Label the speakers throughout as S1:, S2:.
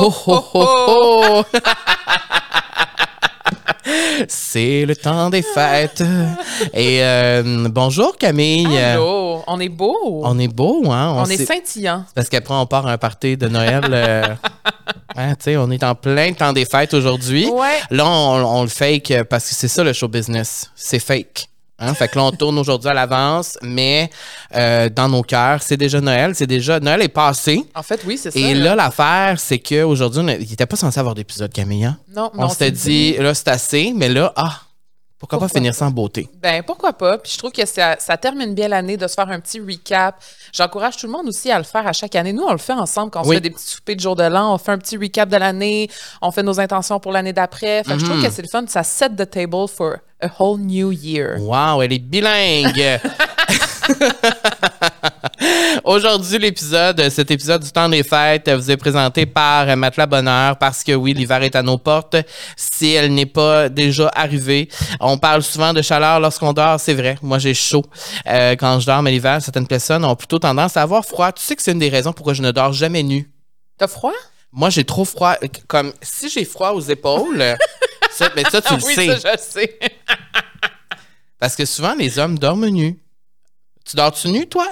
S1: ho, ho, ho, ho. C'est le temps des fêtes. Et euh, bonjour Camille.
S2: Allô, on est beau.
S1: On est beau, hein?
S2: On, est scintillant.
S1: Parce qu'après, on part à un party de Noël. euh, hein, on est en plein temps des fêtes aujourd'hui.
S2: Ouais.
S1: Là, on, on le fake parce que c'est ça le show business. C'est fake. Hein? Fait que là, on tourne aujourd'hui à l'avance, mais euh, dans nos cœurs, c'est déjà Noël. C'est déjà Noël est passé.
S2: En fait, oui, c'est ça.
S1: Et là, l'affaire, c'est qu'aujourd'hui, il n'était pas censé avoir d'épisode, Camille. hein?
S2: non,
S1: On s'était dit, là, c'est assez, mais là, ah, pourquoi, pas
S2: Pourquoi
S1: finir
S2: pas?
S1: ça en beauté?
S2: Ben, pourquoi pas? Puis je trouve que ça, ça termine bien l'année de se faire un petit recap. J'encourage tout le monde aussi à le faire à chaque année. Nous, on le fait ensemble quand on
S1: Oui.
S2: se fait des petits soupers de jour de l'an. On fait un petit recap de l'année. On fait nos intentions pour l'année d'après. Fait que je trouve
S1: Mhm.
S2: que c'est le fun. Ça set the table for a whole new year.
S1: Wow, elle est bilingue! Aujourd'hui, l'épisode, cet épisode du temps des fêtes vous est présenté par Matelas Bonheur parce que oui, l'hiver est à nos portes. Si elle n'est pas déjà arrivée, on parle souvent de chaleur lorsqu'on dort, c'est vrai. Moi, j'ai chaud euh, quand je dors, mais l'hiver, certaines personnes ont plutôt tendance à avoir froid. Tu sais que c'est une des raisons pourquoi je ne dors jamais nu.
S2: T'as froid?
S1: Moi, j'ai trop froid. Comme si j'ai froid aux épaules, ça, mais ça, tu le
S2: oui,
S1: sais.
S2: ça, je sais.
S1: Parce que souvent, les hommes dorment nus. Tu dors-tu nu, toi?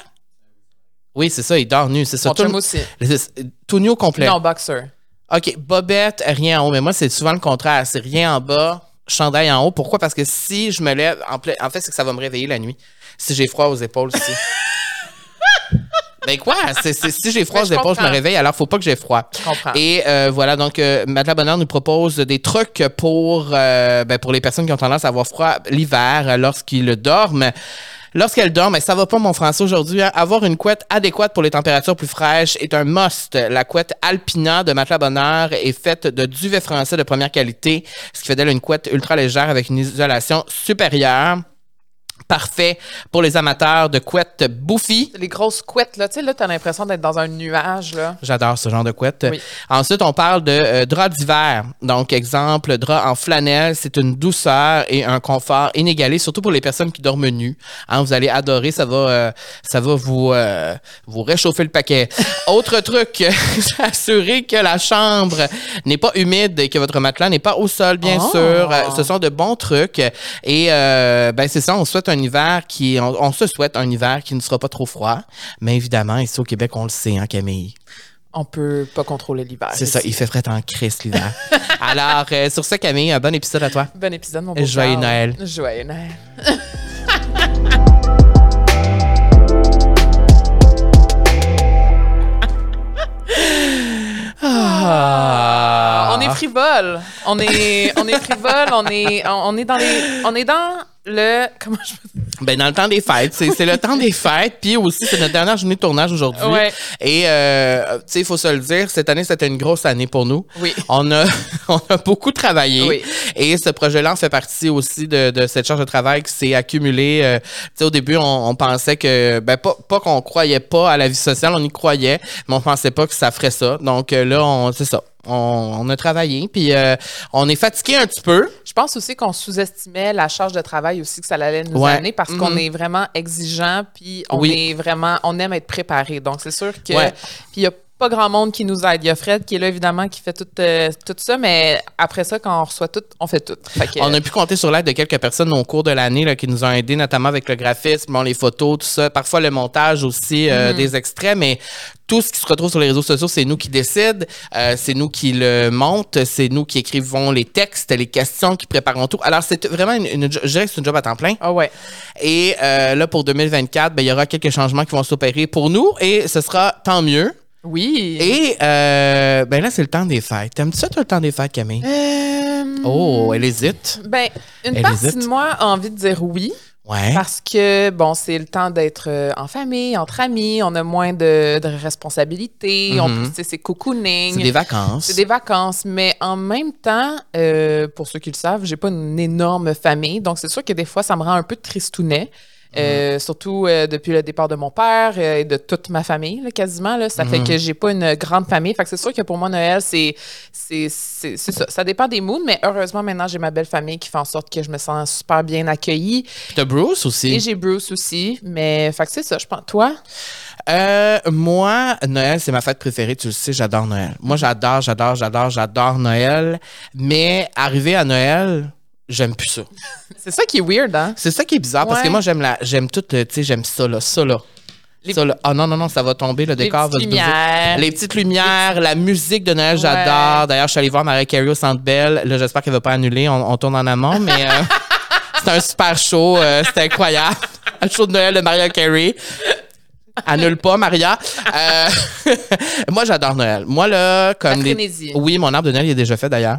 S1: Oui, c'est ça, ils dorment nus. C'est ça.
S2: Mon
S1: Tout,
S2: chum aussi.
S1: tout nu au complet.
S2: Non, boxer.
S1: OK, bobette, rien en haut. Mais moi, c'est souvent le contraire. C'est rien en bas, chandail en haut. Pourquoi? Parce que si je me lève, en, en fait, c'est que ça va me réveiller la nuit. Si j'ai froid aux épaules, si. ben quoi? Si j'ai froid aux épaules, je me réveille, alors faut pas que j'ai froid.
S2: Je comprends.
S1: Et euh, voilà, donc euh, Matelas Bonheur nous propose des trucs pour, euh, ben, pour les personnes qui ont tendance à avoir froid l'hiver euh, lorsqu'ils dorment. Lorsqu'elles dorment, mais ça va pas mon français aujourd'hui, hein, avoir une couette adéquate pour les températures plus fraîches est un must. La couette Alpina de Matelas Bonheur est faite de duvet français de première qualité, ce qui fait d'elle une couette ultra légère avec une isolation supérieure. Parfait pour les amateurs de couettes bouffies.
S2: Les grosses couettes, là, tu sais, là, t'as l'impression d'être dans un nuage, là.
S1: J'adore ce genre de couette.
S2: Oui.
S1: Ensuite, on parle de euh, drap d'hiver. Donc, exemple, drap en flanelle, c'est une douceur et un confort inégalé, surtout pour les personnes qui dorment nues. Hein, vous allez adorer, ça va, euh, ça va vous, euh, vous réchauffer le paquet. Autre truc, assurer que la chambre n'est pas humide et que votre matelas n'est pas au sol, bien
S2: Oh.
S1: sûr. Ce sont de bons trucs. Et ben c'est ça, on souhaite un hiver qui, on, on se souhaite un hiver qui ne sera pas trop froid. Mais évidemment, ici au Québec, on le sait, hein, Camille.
S2: On peut pas contrôler l'hiver.
S1: C'est ça, il fait frais en crise l'hiver. Alors, euh, sur ce, Camille, un bon épisode à toi.
S2: Bon épisode, mon beau
S1: Joyeux. Noël.
S2: Joyeux Noël.
S1: Ah.
S2: On est frivole. On est, on est frivole. On est, on, on est dans les, on est dans le, comment je peux
S1: Ben, dans le temps des fêtes. C'est c'est le temps des fêtes. Puis aussi, c'est notre dernière journée de tournage aujourd'hui.
S2: Ouais.
S1: Et, euh, tu sais, il faut se le dire, cette année, c'était une grosse année pour nous.
S2: Oui.
S1: On a, on a beaucoup travaillé.
S2: Oui.
S1: Et ce projet-là en fait partie aussi de, de cette charge de travail qui s'est accumulée. Euh, tu sais, au début, on, on pensait que, ben, pas, pas qu'on croyait pas à la vie sociale, on y croyait, mais on pensait pas que ça ferait ça. Donc euh, là, on, c'est ça. On, on a travaillé, puis euh, on est fatigué un petit peu.
S2: Je pense aussi qu'on sous-estimait la charge de travail aussi que ça allait nous
S1: Ouais.
S2: amener parce qu'on
S1: Mhm.
S2: est vraiment exigeant puis on
S1: Oui.
S2: est vraiment on aime être préparé. Donc c'est sûr que
S1: Ouais.
S2: puis il y a pas grand monde qui nous aide. Il y a Fred qui est là évidemment qui fait tout euh, tout ça mais après ça quand on reçoit tout, on fait tout. Fait que,
S1: On a pu compter sur l'aide de quelques personnes au cours de l'année là, qui nous ont aidés, notamment avec le graphisme, bon, les photos, tout ça, parfois le montage aussi euh, des extraits, mais tout ce qui se retrouve sur les réseaux sociaux, c'est nous qui décident, euh, c'est nous qui le montent, c'est nous qui écrivons les textes, les questions, qui préparons tout. Alors, c'est vraiment une, je dirais que c'est une job à temps plein.
S2: Ah ouais.
S1: Et euh, là, pour 2024, ben, il y aura quelques changements qui vont s'opérer pour nous et ce sera tant mieux.
S2: Oui.
S1: Et euh, ben là, c'est le temps des fêtes. T'aimes-tu ça, toi, le temps des fêtes, Camille?
S2: Euh,
S1: Oh, elle hésite.
S2: Ben, une
S1: Elle
S2: partie
S1: hésite.
S2: de moi a envie de dire oui.
S1: Ouais.
S2: Parce que, bon, c'est le temps d'être euh, en famille, entre amis, on a moins de, de responsabilités, on
S1: Mhm.
S2: sais, c'est cocooning.
S1: C'est des vacances.
S2: C'est des vacances, mais en même temps, euh, pour ceux qui le savent, j'ai pas une énorme famille, donc c'est sûr que des fois, ça me rend un peu tristounet. Euh, surtout euh, depuis le départ de mon père euh, et de toute ma famille, là, quasiment. Là, ça fait que j'ai pas une grande famille. Fait que c'est sûr que pour moi, Noël, c'est ça. Ça dépend des moods, mais heureusement, maintenant, j'ai ma belle famille qui fait en sorte que je me sens super bien accueillie.
S1: T'as Bruce aussi.
S2: Et j'ai Bruce aussi. Mais fait que c'est ça, je pense. Toi?
S1: Euh, moi, Noël, c'est ma fête préférée. Tu le sais, j'adore Noël. Moi, j'adore, j'adore, j'adore, j'adore Noël. Mais arrivé à Noël, j'aime plus ça.
S2: C'est ça qui est weird, hein?
S1: C'est ça qui est bizarre parce que
S2: Ouais.
S1: moi, j'aime la, j'aime tout, le- tu sais, j'aime ça, là, ça, là.
S2: Les-
S1: Ça, là. Ah non, non, non, ça va tomber, le décor va
S2: petites
S1: se briser.
S2: lumières.
S1: Les petites lumières, la musique de Noël, j'adore. D'ailleurs, je suis allée voir Mariah Carey au Centre Bell. Là, j'espère qu'elle va pas annuler. On, on tourne en amont, mais euh, c'était un super show. euh, c'était incroyable. Un show de Noël de Mariah Carey. Annule pas, Maria. Euh, moi, j'adore Noël. Moi, là, comme
S2: La frénésie.
S1: Oui, mon arbre de Noël, il est déjà fait d'ailleurs.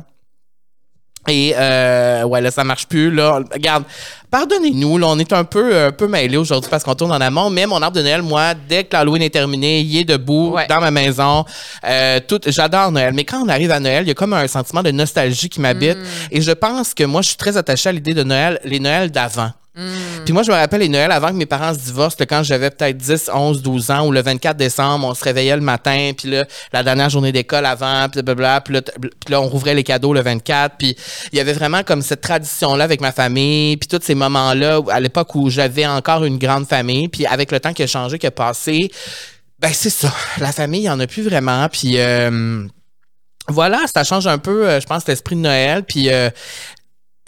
S1: Et euh, ouais, là, ça marche plus. Là. Regarde, pardonnez-nous, là, on est un peu, un peu mêlés aujourd'hui parce qu'on tourne en amont, mais mon arbre de Noël, moi, dès que l'Halloween est terminé, il est debout
S2: Ouais.
S1: dans ma maison. Euh, tout, j'adore Noël. Mais quand on arrive à Noël, il y a comme un sentiment de nostalgie qui m'habite.
S2: Mm.
S1: Et je pense que moi, je suis très attachée à l'idée de Noël, les Noëls d'avant.
S2: Mm.
S1: Puis moi, je me rappelle les Noëls avant que mes parents se divorcent, quand j'avais peut-être 10, 11, 12 ans, ou le 24 décembre, on se réveillait le matin, puis là, la dernière journée d'école avant, puis blablabla, puis là, puis là, on rouvrait les cadeaux le 24, puis il y avait vraiment comme cette tradition-là avec ma famille, puis tous ces moments-là, à l'époque où j'avais encore une grande famille, puis avec le temps qui a changé, qui a passé, ben c'est ça, la famille, il n'y en a plus vraiment, puis... euh, voilà, ça change un peu, euh, je pense, l'esprit de Noël. Puis euh,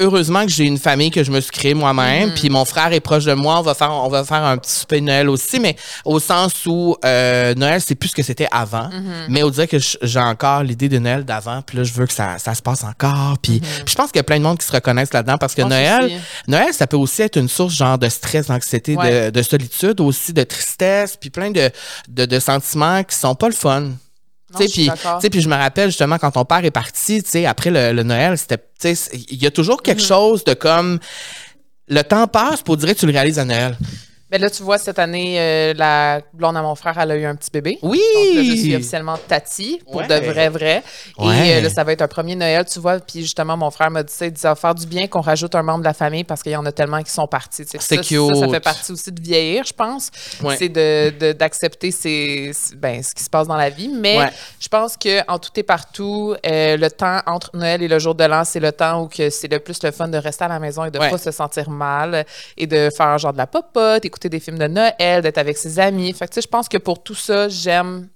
S1: heureusement que j'ai une famille que je me suis créée moi-même.
S2: Mhm.
S1: Puis mon frère est proche de moi. On va faire, on va faire un petit souper de Noël aussi, mais au sens où euh, Noël, c'est plus ce que c'était avant.
S2: Mhm.
S1: Mais on dirait que j'ai encore l'idée de Noël d'avant. Puis là, je veux que ça, ça se passe encore. Puis, puis je pense qu'il y a plein de monde qui se reconnaissent là-dedans parce que
S2: Mhm.
S1: Noël,
S2: aussi.
S1: Noël, ça peut aussi être une source genre de stress, d'anxiété, de solitude, aussi de tristesse, puis plein de, de, de sentiments qui sont pas le fun. Puis, je me rappelle justement quand ton père est parti, après le, le Noël, c'était, il y a toujours quelque chose de comme le temps passe pour dire que tu le réalises à Noël.
S2: Mais là, tu vois, cette année, euh, la blonde à mon frère, elle a eu un petit bébé.
S1: Oui.
S2: Donc là, je suis officiellement Tati, pour
S1: Ouais.
S2: de vrai, vrai.
S1: Ouais.
S2: Et euh, là, ça va être un premier Noël, tu vois. Puis justement, mon frère m'a dit ça, il dit ça va faire du bien qu'on rajoute un membre de la famille parce qu'il y en a tellement qui sont partis. tu sais.
S1: C'est
S2: ça, Ça, fait partie aussi de vieillir, je pense.
S1: Ouais.
S2: C'est de, de- d'accepter ces- ces- ben, ce qui se passe dans la vie. Mais je pense que en tout et partout, euh, le temps entre Noël et le jour de l'an, c'est le temps où que c'est le plus le fun de rester à la maison et de
S1: Ouais.
S2: pas se sentir mal et de faire genre de la popote, écouter des films de Noël, d'être avec ses amis. Fait que tu sais, je pense que pour tout ça, j'aime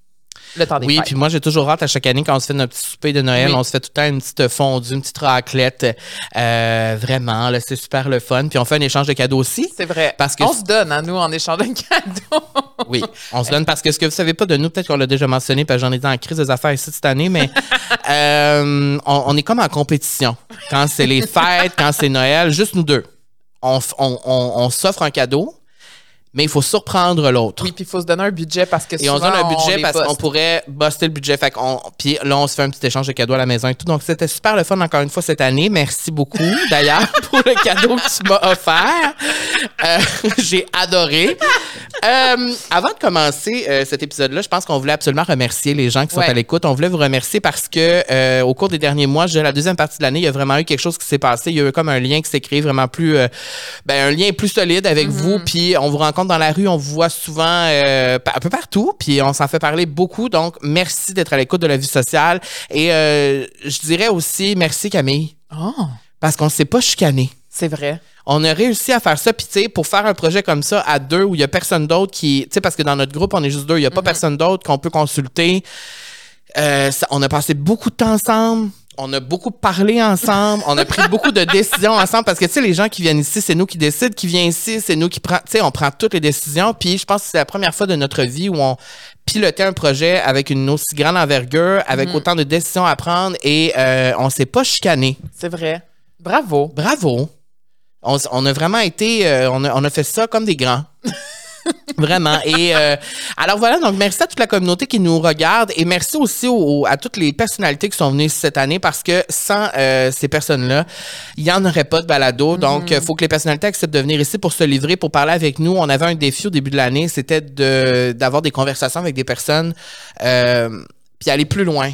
S2: le temps des
S1: Oui, puis moi, j'ai toujours hâte à chaque année quand on se fait notre petit souper de Noël,
S2: Oui.
S1: on se fait tout le temps une petite fondue, une petite raclette. Euh, vraiment, là, c'est super le fun. Puis on fait un échange de cadeaux aussi.
S2: C'est vrai.
S1: Parce que-
S2: on se donne, hein, nous, en échange d'un cadeau.
S1: Oui, on se donne parce que ce que vous savez pas de nous, peut-être qu'on l'a déjà mentionné, parce que j'en ai dit en crise des affaires ici cette année, mais euh, on, on est comme en compétition. Quand c'est les fêtes, quand c'est Noël, juste nous deux. On, f- on, on- on s'offre un cadeau, mais il faut surprendre l'autre.
S2: Oui, puis il faut se donner un budget parce que
S1: Et on se donne un budget parce qu'on pourrait buster le budget. Fait qu'on, puis là, on se fait un petit échange de cadeaux à la maison et tout. Donc, c'était super le fun encore une fois cette année. Merci beaucoup, d'ailleurs, pour le cadeau que tu m'as offert. Euh, j'ai adoré. Euh, avant de commencer euh, cet épisode-là, je pense qu'on voulait absolument remercier les gens qui sont
S2: Ouais.
S1: à l'écoute. On voulait vous remercier parce que au cours des derniers mois, je- la deuxième partie de l'année, il y a vraiment eu quelque chose qui s'est passé. Il y a eu comme un lien qui s'est créé vraiment plus, ben, un lien plus solide avec vous. Puis on vous rencontre dans la rue, on vous voit souvent euh, un peu partout. Puis on s'en fait parler beaucoup. Donc merci d'être à l'écoute de la vie sociale. Et euh, je dirais aussi merci Camille
S2: Oh,
S1: parce qu'on ne s'est pas chicané.
S2: c'est vrai.
S1: On a réussi à faire ça, puis tu sais, pour faire un projet comme ça à deux où il y a personne d'autre qui, tu sais, parce que dans notre groupe on est juste deux, il y a pas personne d'autre qu'on peut consulter. Euh, ça- on a passé beaucoup de temps ensemble. On a beaucoup parlé ensemble, on a pris beaucoup de décisions ensemble parce que tu sais les gens qui viennent ici, c'est nous qui décident, qui vient ici, c'est nous qui prend, tu sais, on prend toutes les décisions. Puis je pense que c'est la première fois de notre vie où on pilotait un projet avec une aussi grande envergure, avec autant de décisions à prendre et euh, on s'est pas chicané.
S2: C'est vrai. Bravo.
S1: Bravo. On a vraiment été, euh, on, a, on a fait ça comme des grands. Vraiment. Et euh, alors voilà, donc merci à toute la communauté qui nous regarde et merci aussi au- au- à toutes les personnalités qui sont venues ici cette année parce que sans euh, ces personnes-là, il n'y en aurait pas de balado. Donc, il faut que les personnalités acceptent de venir ici pour se livrer, pour parler avec nous. On avait un défi au début de l'année, c'était de d'avoir des conversations avec des personnes euh, puis aller plus loin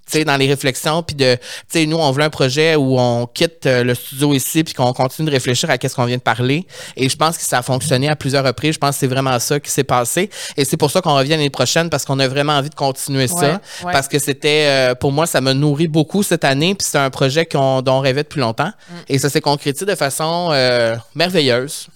S1: tu sais, dans les réflexions, puis de, tu sais, nous, on veut un projet où on quitte euh, le studio ici, puis qu'on continue de réfléchir à qu'est-ce qu'on vient de parler. Et je pense que ça a fonctionné à plusieurs reprises. Je pense que c'est vraiment ça qui s'est passé. Et c'est pour ça qu'on revient l'année prochaine, parce qu'on a vraiment envie de continuer ça.
S2: Ouais, ouais.
S1: Parce que c'était, euh, pour moi, ça m'a nourri beaucoup cette année, puis c'est un projet qu'on, dont on rêvait depuis longtemps.
S2: Mm.
S1: Et ça s'est concrétisé de façon euh, merveilleuse.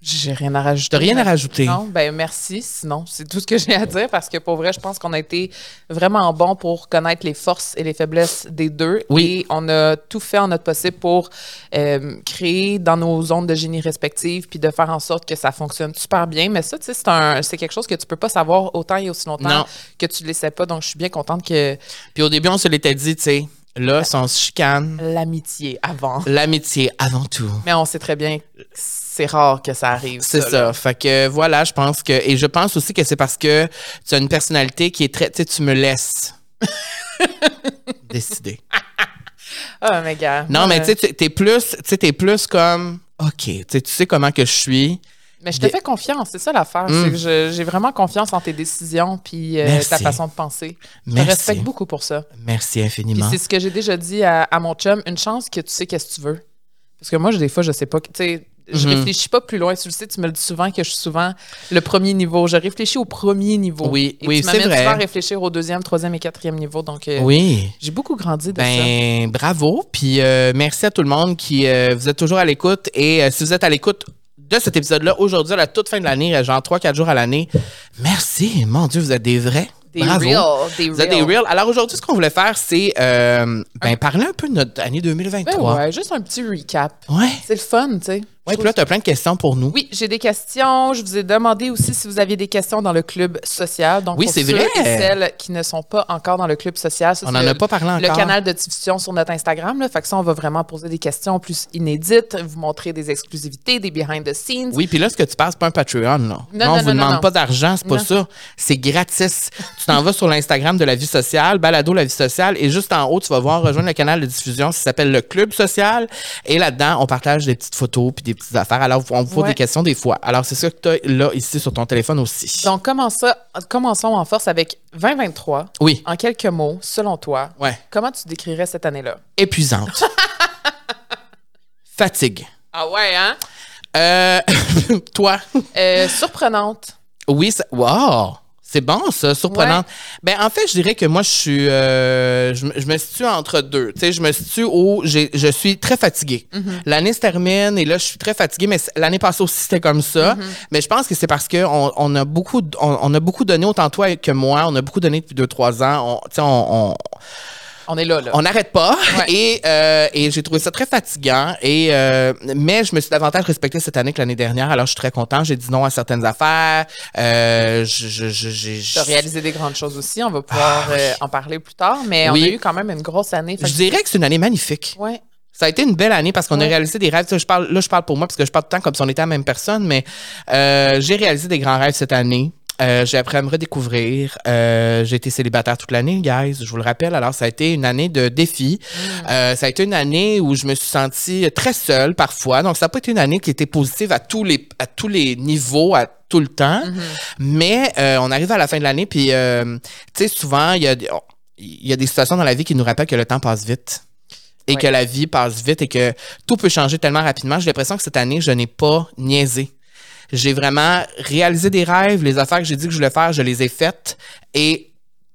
S2: J'ai rien à rajouter.
S1: T'as rien à rajouter.
S2: Non, ben merci. Sinon, c'est tout ce que j'ai à dire parce que pour vrai, je pense qu'on a été vraiment bon pour connaître les forces et les faiblesses des deux.
S1: Oui.
S2: Et on a tout fait en notre possible pour euh, créer dans nos zones de génie respectives puis de faire en sorte que ça fonctionne super bien. Mais ça, tu sais, c'est un- c'est quelque chose que tu peux pas savoir autant et aussi longtemps
S1: Non.
S2: que tu le sais pas. Donc, je suis bien contente que
S1: Puis au début, on se l'était dit, tu sais, là, si on se chicane,
S2: l'amitié avant.
S1: l'amitié avant tout.
S2: Mais on sait très bien que c'est rare que ça arrive.
S1: C'est ça. Fait que voilà, je pense que. Et je pense aussi que c'est parce que tu as une personnalité qui est très. Tu sais, tu me laisses décider.
S2: Ah, mais gars.
S1: Non, mais tu sais, t'es plus. Tu sais, t'es plus comme. OK, tu sais, tu sais comment que je suis.
S2: Mais je te fais confiance, c'est ça l'affaire.
S1: Mm.
S2: Je- j'ai vraiment confiance en tes décisions puis euh, ta façon de penser. Je te
S1: Merci.
S2: respecte beaucoup pour ça.
S1: Merci infiniment.
S2: c'est ce que j'ai déjà dit à, à mon chum, une chance que tu sais qu'est-ce que tu veux. Parce que moi, des fois, je sais pas. Tu sais, je
S1: Mhm.
S2: réfléchis pas plus loin. Tu le sais, tu me le dis souvent que je suis souvent le premier niveau. Je réfléchis au premier niveau.
S1: Oui,
S2: Et
S1: oui, c'est vrai.
S2: souvent à réfléchir au deuxième, troisième et quatrième niveau. Donc, euh,
S1: Oui.
S2: j'ai beaucoup grandi de ça.
S1: Ben, bravo. Puis euh, merci à tout le monde qui euh, vous êtes toujours à l'écoute. Et si vous êtes à l'écoute de cet épisode-là, aujourd'hui, à la toute fin de l'année, genre 3-4 jours à l'année, merci. Mon Dieu, vous êtes des vrais.
S2: Des
S1: bravo.
S2: real, des
S1: Vous êtes des
S2: real.
S1: Alors aujourd'hui, ce qu'on voulait faire, c'est ben, parler un peu de notre année
S2: Ben
S1: 2023.
S2: ouais, juste un petit recap.
S1: Ouais.
S2: C'est le fun, tu sais.
S1: Ouais, puis là, tu as plein de questions pour nous.
S2: Oui, j'ai des questions. Je vous ai demandé aussi si vous aviez des questions dans le club social. Donc,
S1: Oui, c'est vrai.
S2: et celles qui ne sont pas encore dans le club social, ça,
S1: On n'en a pas parlé encore.
S2: le canal de diffusion sur notre Instagram. Là. Fait que ça, on va vraiment poser des questions plus inédites, vous montrer des exclusivités, des behind the scenes.
S1: Oui, puis là, ce que tu passes, c'est pas un Patreon. Là.
S2: Non,
S1: on
S2: non,
S1: vous
S2: non,
S1: demande
S2: non.
S1: pas d'argent, c'est pas
S2: Non.
S1: ça. C'est gratis. tu t'en vas sur l'Instagram de la vie sociale, balado la vie sociale, et juste en haut, tu vas voir rejoindre le canal de diffusion qui s'appelle le Club social. Et là-dedans, on partage des petites photos puis des petites affaires. Alors, on vous pose
S2: Ouais.
S1: des questions des fois. Alors, c'est ça que tu as là, ici, sur ton téléphone aussi.
S2: Donc, commençons, commençons en force avec 2023.
S1: oui.
S2: En quelques mots, selon toi,
S1: Ouais.
S2: comment tu décrirais cette année-là?
S1: Épuisante. Fatigue.
S2: Ah ouais, hein?
S1: Euh, toi?
S2: Euh, surprenante.
S1: Oui, ça- wow! C'est bon, ça, surprenant. Ben, en fait, je dirais que moi, je suis. euh, je, me- je me situe entre deux. Tu sais, je me situe où je suis très fatiguée. L'année se termine et là, je suis très fatiguée, mais l'année passée aussi, c'était comme ça. Mais je pense que c'est parce qu'on on a, beaucoup, on, on a beaucoup donné, autant toi que moi, on a beaucoup donné depuis deux, trois ans. On, tu sais, on, on,
S2: On est là, là.
S1: on n'arrête pas
S2: Ouais.
S1: et, euh, et j'ai trouvé ça très fatigant. Et, euh, mais je me suis davantage respecté cette année que l'année dernière. Alors, je suis très content. J'ai dit non à certaines affaires. Euh, j'ai-
S2: réalisé des grandes choses aussi. On va pouvoir euh, en parler plus tard, mais
S1: Ah, Oui.
S2: on a eu quand même une grosse année.
S1: Je dirais que c'est une année magnifique.
S2: Ouais.
S1: Ça a été une belle année parce qu'on a réalisé des rêves. Je parle, là, je parle pour moi parce que je parle tout le temps comme si on était la même personne, mais euh, j'ai réalisé des grands rêves cette année. Euh, j'ai appris à me redécouvrir. Euh, j'ai été célibataire toute l'année, guys, je vous le rappelle. Alors, ça a été une année de défis. Euh, ça a été une année où je me suis sentie très seule parfois. Donc, ça n'a pas été une année qui était positive à tous les, à tous les niveaux, à tout le temps. Mais euh, on arrive à la fin de l'année, puis, euh, tu sais, souvent, il y, a, des- il y a des situations dans la vie qui nous rappellent que le temps passe vite et
S2: Ouais.
S1: que la vie passe vite et que tout peut changer tellement rapidement. J'ai l'impression que cette année, je n'ai pas niaisé. J'ai vraiment réalisé des rêves, les affaires que j'ai dit que je voulais faire, je les ai faites et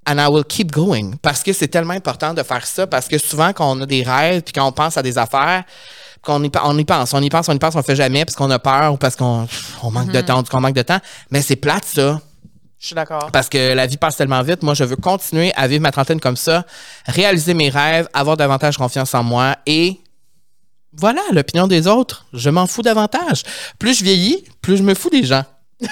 S1: and I will keep going parce que c'est tellement important de faire ça parce que souvent quand on a des rêves puis quand on pense à des affaires qu'on y, on y pense, on y pense, on y pense, on le fait jamais parce qu'on a peur ou parce qu'on on manque de temps, qu'on manque de temps, mais c'est plate ça.
S2: Je suis d'accord.
S1: Parce que la vie passe tellement vite. Moi, je veux continuer à vivre ma trentaine comme ça, réaliser mes rêves, avoir davantage confiance en moi et voilà, l'opinion des autres, je m'en fous davantage. Plus je vieillis, plus je me fous des gens.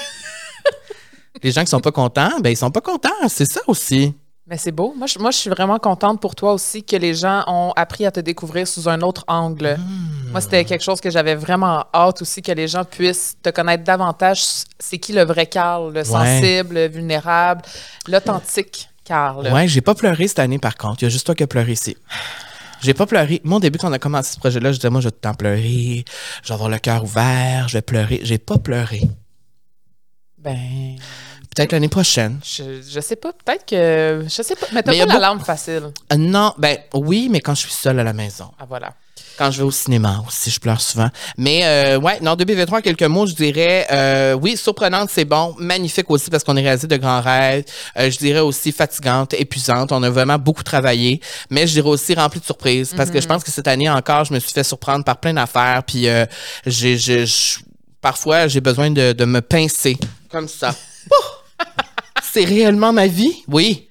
S1: Les gens qui sont pas contents, ben ils sont pas contents, c'est ça aussi.
S2: Mais c'est beau. Moi je, moi, je suis vraiment contente pour toi aussi que les gens ont appris à te découvrir sous un autre angle.
S1: Hmm.
S2: Moi, c'était quelque chose que j'avais vraiment hâte aussi que les gens puissent te connaître davantage. C'est qui le vrai Carl, le sensible, le vulnérable, l'authentique Carl.
S1: Ouais, j'ai pas pleuré cette année par contre. Il y a juste toi qui as pleuré ici. J'ai pas pleuré. Mon début, quand on a commencé ce projet-là, je disais, moi, je vais tout le temps pleurer. Je vais avoir le cœur ouvert. Je vais pleurer. J'ai pas pleuré.
S2: Ben,
S1: Peut-être l'année prochaine.
S2: je, je sais pas. Peut-être que. Je sais pas. Mais t'as pas la larme facile.
S1: Euh, non, ben oui, mais quand je suis seule à la maison.
S2: Ah, voilà.
S1: Quand je vais au cinéma aussi, je pleure souvent. Mais euh, ouais, non, 2023, quelques mots, je dirais, euh, oui, surprenante, c'est bon. Magnifique aussi parce qu'on est réalisé de grands rêves. Euh, je dirais aussi fatigante, épuisante. On a vraiment beaucoup travaillé. Mais je dirais aussi rempli de surprises parce que je pense que cette année encore, je me suis fait surprendre par plein d'affaires. Puis j'ai, je- Parfois, j'ai besoin de, de me pincer. Comme ça. C'est réellement ma vie? Oui.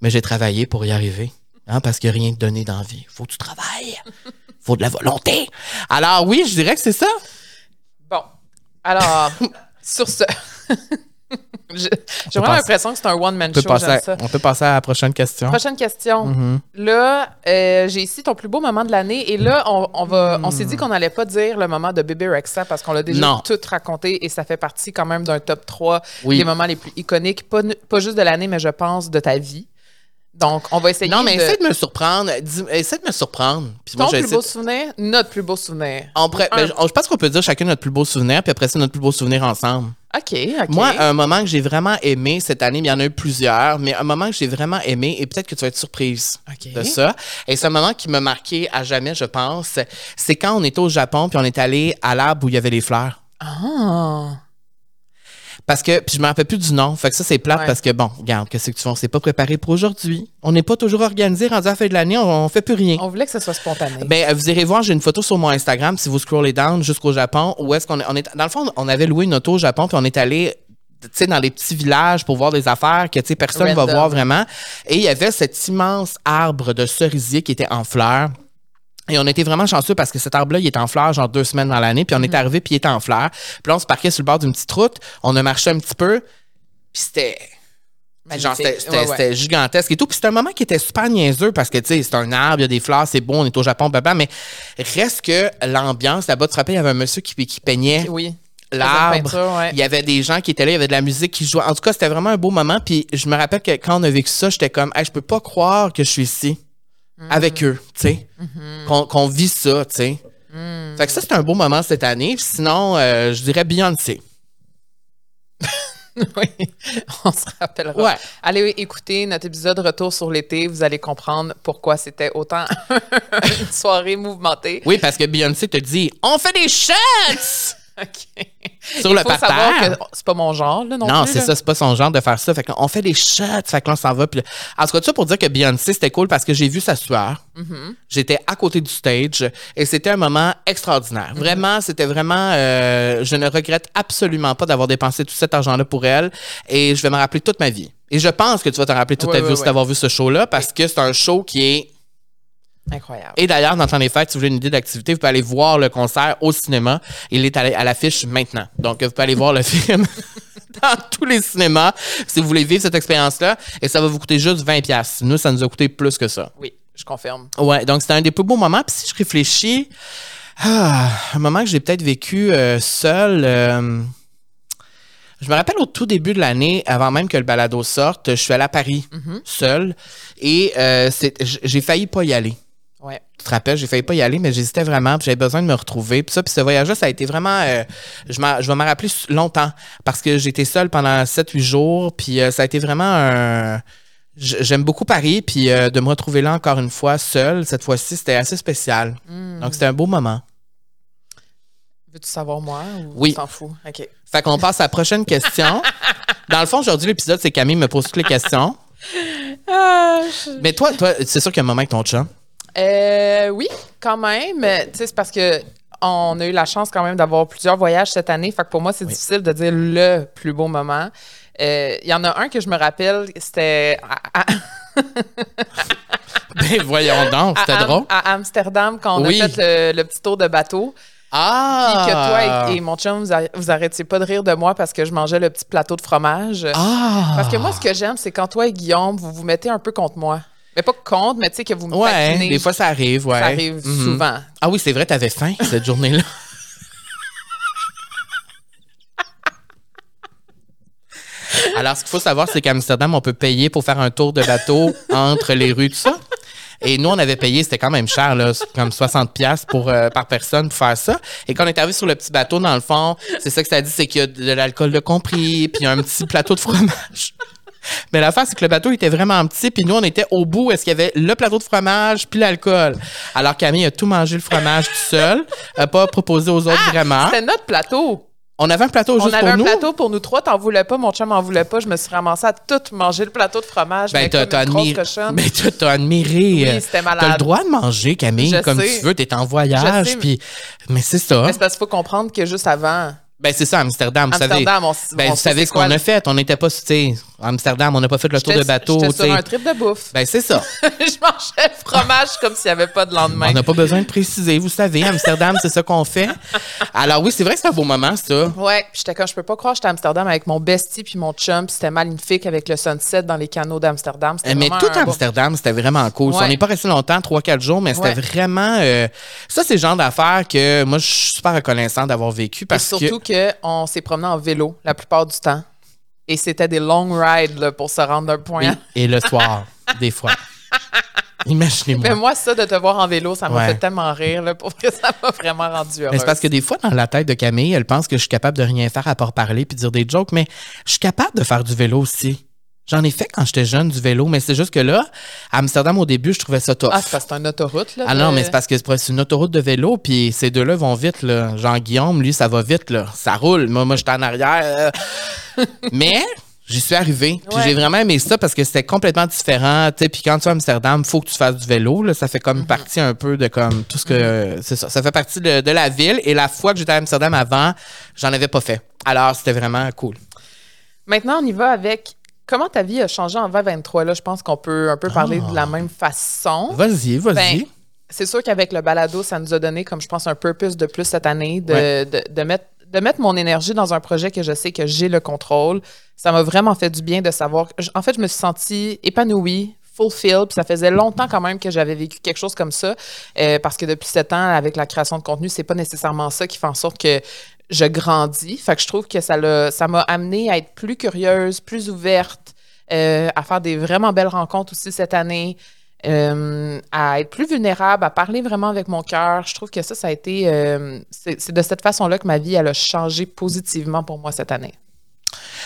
S1: Mais j'ai travaillé pour y arriver. Hein, parce qu'il n'y a rien de donné dans la vie. Faut que tu travailles. Faut de la volonté. Alors oui, je dirais que c'est ça.
S2: Bon. Alors, sur ce. J'ai vraiment l'impression que c'est un one-man show.
S1: passer
S2: ça.
S1: on peut passer à la prochaine question.
S2: Prochaine question.
S1: Mhm.
S2: Là, euh, j'ai ici ton plus beau moment de l'année. Et là, on, on va, on s'est dit qu'on n'allait pas dire le moment de bébé Rexa parce qu'on l'a déjà
S1: Non.
S2: tout raconté et ça fait partie quand même d'un top 3
S1: Oui.
S2: des moments les plus iconiques, pas juste de l'année, mais je pense de ta vie. Donc, on va essayer
S1: Non, mais
S2: de...
S1: essaie de me surprendre. Dis- essaie de me surprendre. Puis
S2: Ton
S1: moi,
S2: plus beau souvenir, notre plus beau souvenir.
S1: On pourrait-
S2: Un-
S1: ben, je, je pense qu'on peut dire chacun notre plus beau souvenir, puis après ça, notre plus beau souvenir ensemble.
S2: OK, OK.
S1: Moi, un moment que j'ai vraiment aimé cette année, il y en a eu plusieurs, mais un moment que j'ai vraiment aimé, et peut-être que tu vas être surprise de ça, et c'est un moment qui m'a marqué à jamais, je pense, c'est quand on était au Japon, puis on est allé à l'arbre où il y avait les fleurs.
S2: Ah.
S1: Parce que, puis je me rappelle plus du nom, fait que ça, c'est plate
S2: Ouais.
S1: parce que, bon, regarde, qu'est-ce que tu fais? On s'est pas préparé pour aujourd'hui. On n'est pas toujours organisé, rendu à la fin de l'année, on, on fait plus rien.
S2: On voulait que ce soit spontané.
S1: Ben, vous irez voir, j'ai une photo sur mon Instagram si vous scrollez down jusqu'au Japon. Où est-ce qu'on est, on est? Dans le fond, on avait loué une auto au Japon, puis on est allé tu sais, dans les petits villages pour voir des affaires que tu sais, personne ne va voir vraiment. Et il y avait cet immense arbre de cerisier qui était en fleurs. Et on était vraiment chanceux parce que cet arbre-là, il était en fleurs genre deux semaines dans l'année. Puis on est arrivé, puis il était en fleurs. Puis là, on se parquait sur le bord d'une petite route. On a marché un petit peu. Puis c'était... Genre, c'était
S2: Ouais, ouais.
S1: gigantesque et tout. Puis c'était un moment qui était super niaiseux parce que, tu sais, c'est un arbre, il y a des fleurs, c'est beau, on est au Japon, baba, mais reste que l'ambiance, là-bas, tu te rappelles, il y avait un monsieur qui, qui peignait
S2: Oui.
S1: l'arbre.
S2: ouais.
S1: Il y avait des gens qui étaient là, il y avait de la musique qui jouait. En tout cas, c'était vraiment un beau moment. Puis je me rappelle que quand on a vécu ça, j'étais comme, hey, je peux pas croire que je suis ici avec eux, tu sais. Qu'on qu'on vit ça, tu sais. Fait que ça, c'était un beau moment cette année. Sinon, euh, je dirais Beyoncé.
S2: oui, on se rappellera.
S1: Ouais.
S2: Allez écouter notre épisode Retour sur l'été. Vous allez comprendre pourquoi c'était autant une soirée mouvementée.
S1: Oui, parce que Beyoncé te dit, on fait des shots!
S2: OK.
S1: Sur
S2: Il
S1: le
S2: faut savoir
S1: parterre.
S2: que c'est pas mon genre, là, non,
S1: Non,
S2: plus,
S1: c'est
S2: là.
S1: ça, c'est pas son genre de faire ça. Fait qu'on fait des shots, fait que là, on s'en va. Puis là- en tout cas, tout ça pour dire que Beyoncé, c'était cool parce que j'ai vu sa sueur.
S2: Mm-hmm.
S1: J'étais à côté du stage et c'était un moment extraordinaire.
S2: Mm-hmm.
S1: Vraiment, c'était vraiment. euh, je ne regrette absolument pas d'avoir dépensé tout cet argent-là pour elle et je vais me rappeler toute ma vie. Et je pense que tu vas te rappeler toute
S2: Ouais,
S1: ta vie
S2: ouais,
S1: aussi
S2: ouais.
S1: d'avoir vu ce show-là parce que c'est un show qui est.
S2: Incroyable.
S1: Et d'ailleurs, dans le temps des fêtes, si vous voulez une idée d'activité, vous pouvez aller voir le concert au cinéma. Il est à la- à l'affiche maintenant. Donc, vous pouvez aller voir le film dans tous les cinémas si vous voulez vivre cette expérience-là. Et ça va vous coûter juste 20$. piastres. Nous, ça nous a coûté plus que ça.
S2: Oui, je confirme.
S1: Ouais, donc c'était un des plus beaux moments. Puis si je réfléchis, ah, un moment que j'ai peut-être vécu euh, seul. euh, je me rappelle au tout début de l'année, avant même que le balado sorte, je suis allé à Paris seul et euh, j'ai failli pas y aller.
S2: Ouais.
S1: Tu te rappelles, j'ai failli pas y aller, mais j'hésitais vraiment, puis j'avais besoin de me retrouver. Puis ça, puis ce voyage-là, ça a été vraiment... euh, je, je vais m'en rappeler longtemps, parce que j'étais seul pendant 7-8 jours, puis euh, ça a été vraiment un... J'aime beaucoup Paris, puis euh, de me retrouver là encore une fois, seul, cette fois-ci, c'était assez spécial. Donc, c'était un beau moment.
S2: Veux-tu savoir moi ou
S1: Oui.
S2: t'en fous? OK.
S1: Fait qu'on passe à la prochaine question. Dans le fond, aujourd'hui, l'épisode, c'est Camille me pose toutes les questions.
S2: Ah,
S1: Mais toi, toi c'est sûr qu'il y a un moment avec ton chat.
S2: Euh, oui, quand même. Tu sais, c'est parce que on a eu la chance quand même d'avoir plusieurs voyages cette année. Fait que pour moi, c'est difficile de dire le plus beau moment. Euh, Il y en a un que je me rappelle, c'était à, à-
S1: Ben voyons donc,
S2: à
S1: c'était
S2: Am-
S1: drôle.
S2: à Amsterdam quand on
S1: Oui.
S2: a fait le, le petit tour de bateau.
S1: Ah!
S2: Puis que toi et, et mon chum, vous, vous arrêtiez pas de rire de moi parce que je mangeais le petit plateau de fromage.
S1: Ah!
S2: Parce que moi, ce que j'aime, c'est quand toi et Guillaume, vous vous mettez un peu contre moi. Mais pas contre, mais tu sais que vous me
S1: Ouais,
S2: taquinez.
S1: des fois ça arrive, ouais.
S2: Ça arrive
S1: Mhm.
S2: souvent.
S1: Ah oui, c'est vrai, t'avais faim cette journée-là. Alors, ce qu'il faut savoir, c'est qu'à Amsterdam, on peut payer pour faire un tour de bateau entre les rues, tout ça. Et nous, on avait payé, c'était quand même cher, là, comme 60 pièces pour euh, par personne pour faire ça. Et quand on est arrivé sur le petit bateau, dans le fond, c'est ça que ça dit, c'est qu'il y a de l'alcool de compris, puis il y a un petit plateau de fromage. Mais l'affaire, c'est que le bateau était vraiment petit, puis nous, on était au bout est-ce qu'il y avait le plateau de fromage puis l'alcool? Alors Camille a tout mangé le fromage tout seul, a pas proposé aux autres vraiment.
S2: C'était notre plateau.
S1: On avait un plateau
S2: On
S1: juste
S2: avait
S1: pour
S2: un
S1: nous.
S2: plateau pour nous trois, t'en voulais pas, mon chum en voulait pas. Je me suis ramassée à tout manger le plateau de fromage.
S1: Ben,
S2: mais
S1: t'as admiré.
S2: cochonne.
S1: Ben, t'as- admiré.
S2: Oui,
S1: euh,
S2: c'était malade.
S1: T'as le droit de manger, Camille,
S2: Je
S1: comme
S2: sais.
S1: tu veux. T'es en voyage, puis. Mais c'est ça.
S2: Mais c'est parce qu'il faut comprendre que juste avant,
S1: Ben, c'est ça, Amsterdam. Vous savez,
S2: Amsterdam, on
S1: ben,
S2: on
S1: vous savez ce qu'on a fait. On n'était pas, tu sais, Amsterdam, on n'a pas fait le tour de bateau.
S2: J'étais sur un trip de bouffe.
S1: Ben, c'est ça.
S2: je mangeais le fromage comme s'il n'y avait pas de lendemain.
S1: On n'a pas besoin de préciser. Vous savez, Amsterdam, c'est ça qu'on fait. Alors, oui, c'est vrai que c'est un beau moment, ça.
S2: Ouais, puis j'étais comme, je peux pas croire, j'étais à Amsterdam avec mon bestie puis mon chum, puis c'était magnifique avec le sunset dans les canaux d'Amsterdam.
S1: Eh, Mais tout Amsterdam, c'était vraiment cool.
S2: Ouais.
S1: On n'est pas resté longtemps, 3-4 jours, mais c'était
S2: Ouais.
S1: vraiment. euh, ça, c'est le genre d'affaires que moi, je suis super reconnaissant d'avoir vécu parce que.
S2: Que on s'est promené en vélo la plupart du temps. Et c'était des long rides là, pour se rendre d'un point
S1: Oui, et le soir, des fois. Imaginez-moi.
S2: Mais moi, ça, de te voir en vélo, ça m'a
S1: Ouais.
S2: fait tellement rire, là, pour que ça m'a vraiment rendu heureuse.
S1: Mais c'est parce que des fois, dans la tête de Camille, elle pense que je suis capable de rien faire à part parler puis dire des jokes, mais je suis capable de faire du vélo aussi. J'en ai fait quand j'étais jeune du vélo, mais c'est juste que là, à Amsterdam, au début, je trouvais ça tough.
S2: Ah, c'est parce que c'est une autoroute, là.
S1: Ah non, mais c'est parce que c'est une autoroute de vélo, puis ces deux-là vont vite, là. Jean-Guillaume, lui, ça va vite, là. Ça roule. Moi, moi j'étais en arrière. euh. mais j'y suis arrivé. Puis
S2: Ouais.
S1: j'ai vraiment aimé ça parce que c'était complètement différent. tu sais. Puis quand tu es à Amsterdam, faut que tu fasses du vélo. Là. Ça fait comme partie un peu de comme tout ce que. C'est ça. Ça fait partie de, de la ville. Et la fois que j'étais à Amsterdam avant, j'en avais pas fait. Alors, c'était vraiment cool.
S2: Maintenant, on y va avec comment ta vie a changé en 2023. Là, je pense qu'on peut un peu parler
S1: Ah.
S2: de la même façon.
S1: Vas-y, vas-y.
S2: Ben, c'est sûr qu'avec le balado, ça nous a donné, comme je pense, un purpose de plus cette année, de,
S1: Ouais.
S2: de, de mettre, de mettre mon énergie dans un projet que je sais que j'ai le contrôle. Ça m'a vraiment fait du bien de savoir. En fait, je me suis sentie épanouie, fulfilled, puis ça faisait longtemps quand même que j'avais vécu quelque chose comme ça, euh, parce que depuis sept ans, avec la création de contenu, c'est pas nécessairement ça qui fait en sorte que je grandis. Fait que je trouve que ça l'a- ça m'a amené à être plus curieuse, plus ouverte, euh, à faire des vraiment belles rencontres aussi cette année, euh, à être plus vulnérable, à parler vraiment avec mon cœur. Je trouve que ça, ça a été. euh, c'est de cette façon-là que ma vie, elle a changé positivement pour moi cette année.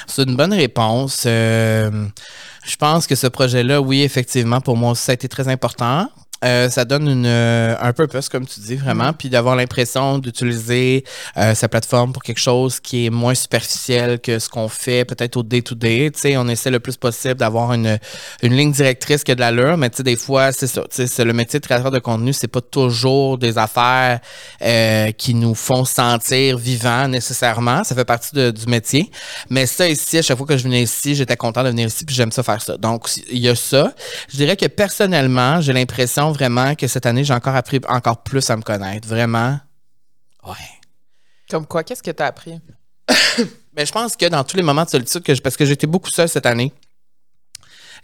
S1: C'est une bonne réponse. Je pense que ce projet-là, oui, effectivement, pour moi ça a été très important. Euh, ça donne une, euh, un purpose, comme tu dis, vraiment, puis d'avoir l'impression d'utiliser euh, sa plateforme pour quelque chose qui est moins superficiel que ce qu'on fait peut-être au day-to-day. Tu sais, on essaie le plus possible d'avoir une, une ligne directrice qui a de l'allure, mais tu sais, des fois, c'est ça. Tu sais, c'est le métier de créateur de contenu, c'est pas toujours des affaires euh, qui nous font sentir vivants nécessairement. Ça fait partie de- du métier. Mais ça, ici, à chaque fois que je venais ici, j'étais content de venir ici, puis j'aime ça faire ça. Donc, il y a ça. Je dirais que personnellement, j'ai l'impression vraiment que cette année, j'ai encore appris encore plus à me connaître. Vraiment. Ouais.
S2: Comme quoi, qu'est-ce que tu as appris?
S1: Mais je pense que dans tous les moments de solitude, que je- parce que j'étais beaucoup seul cette année,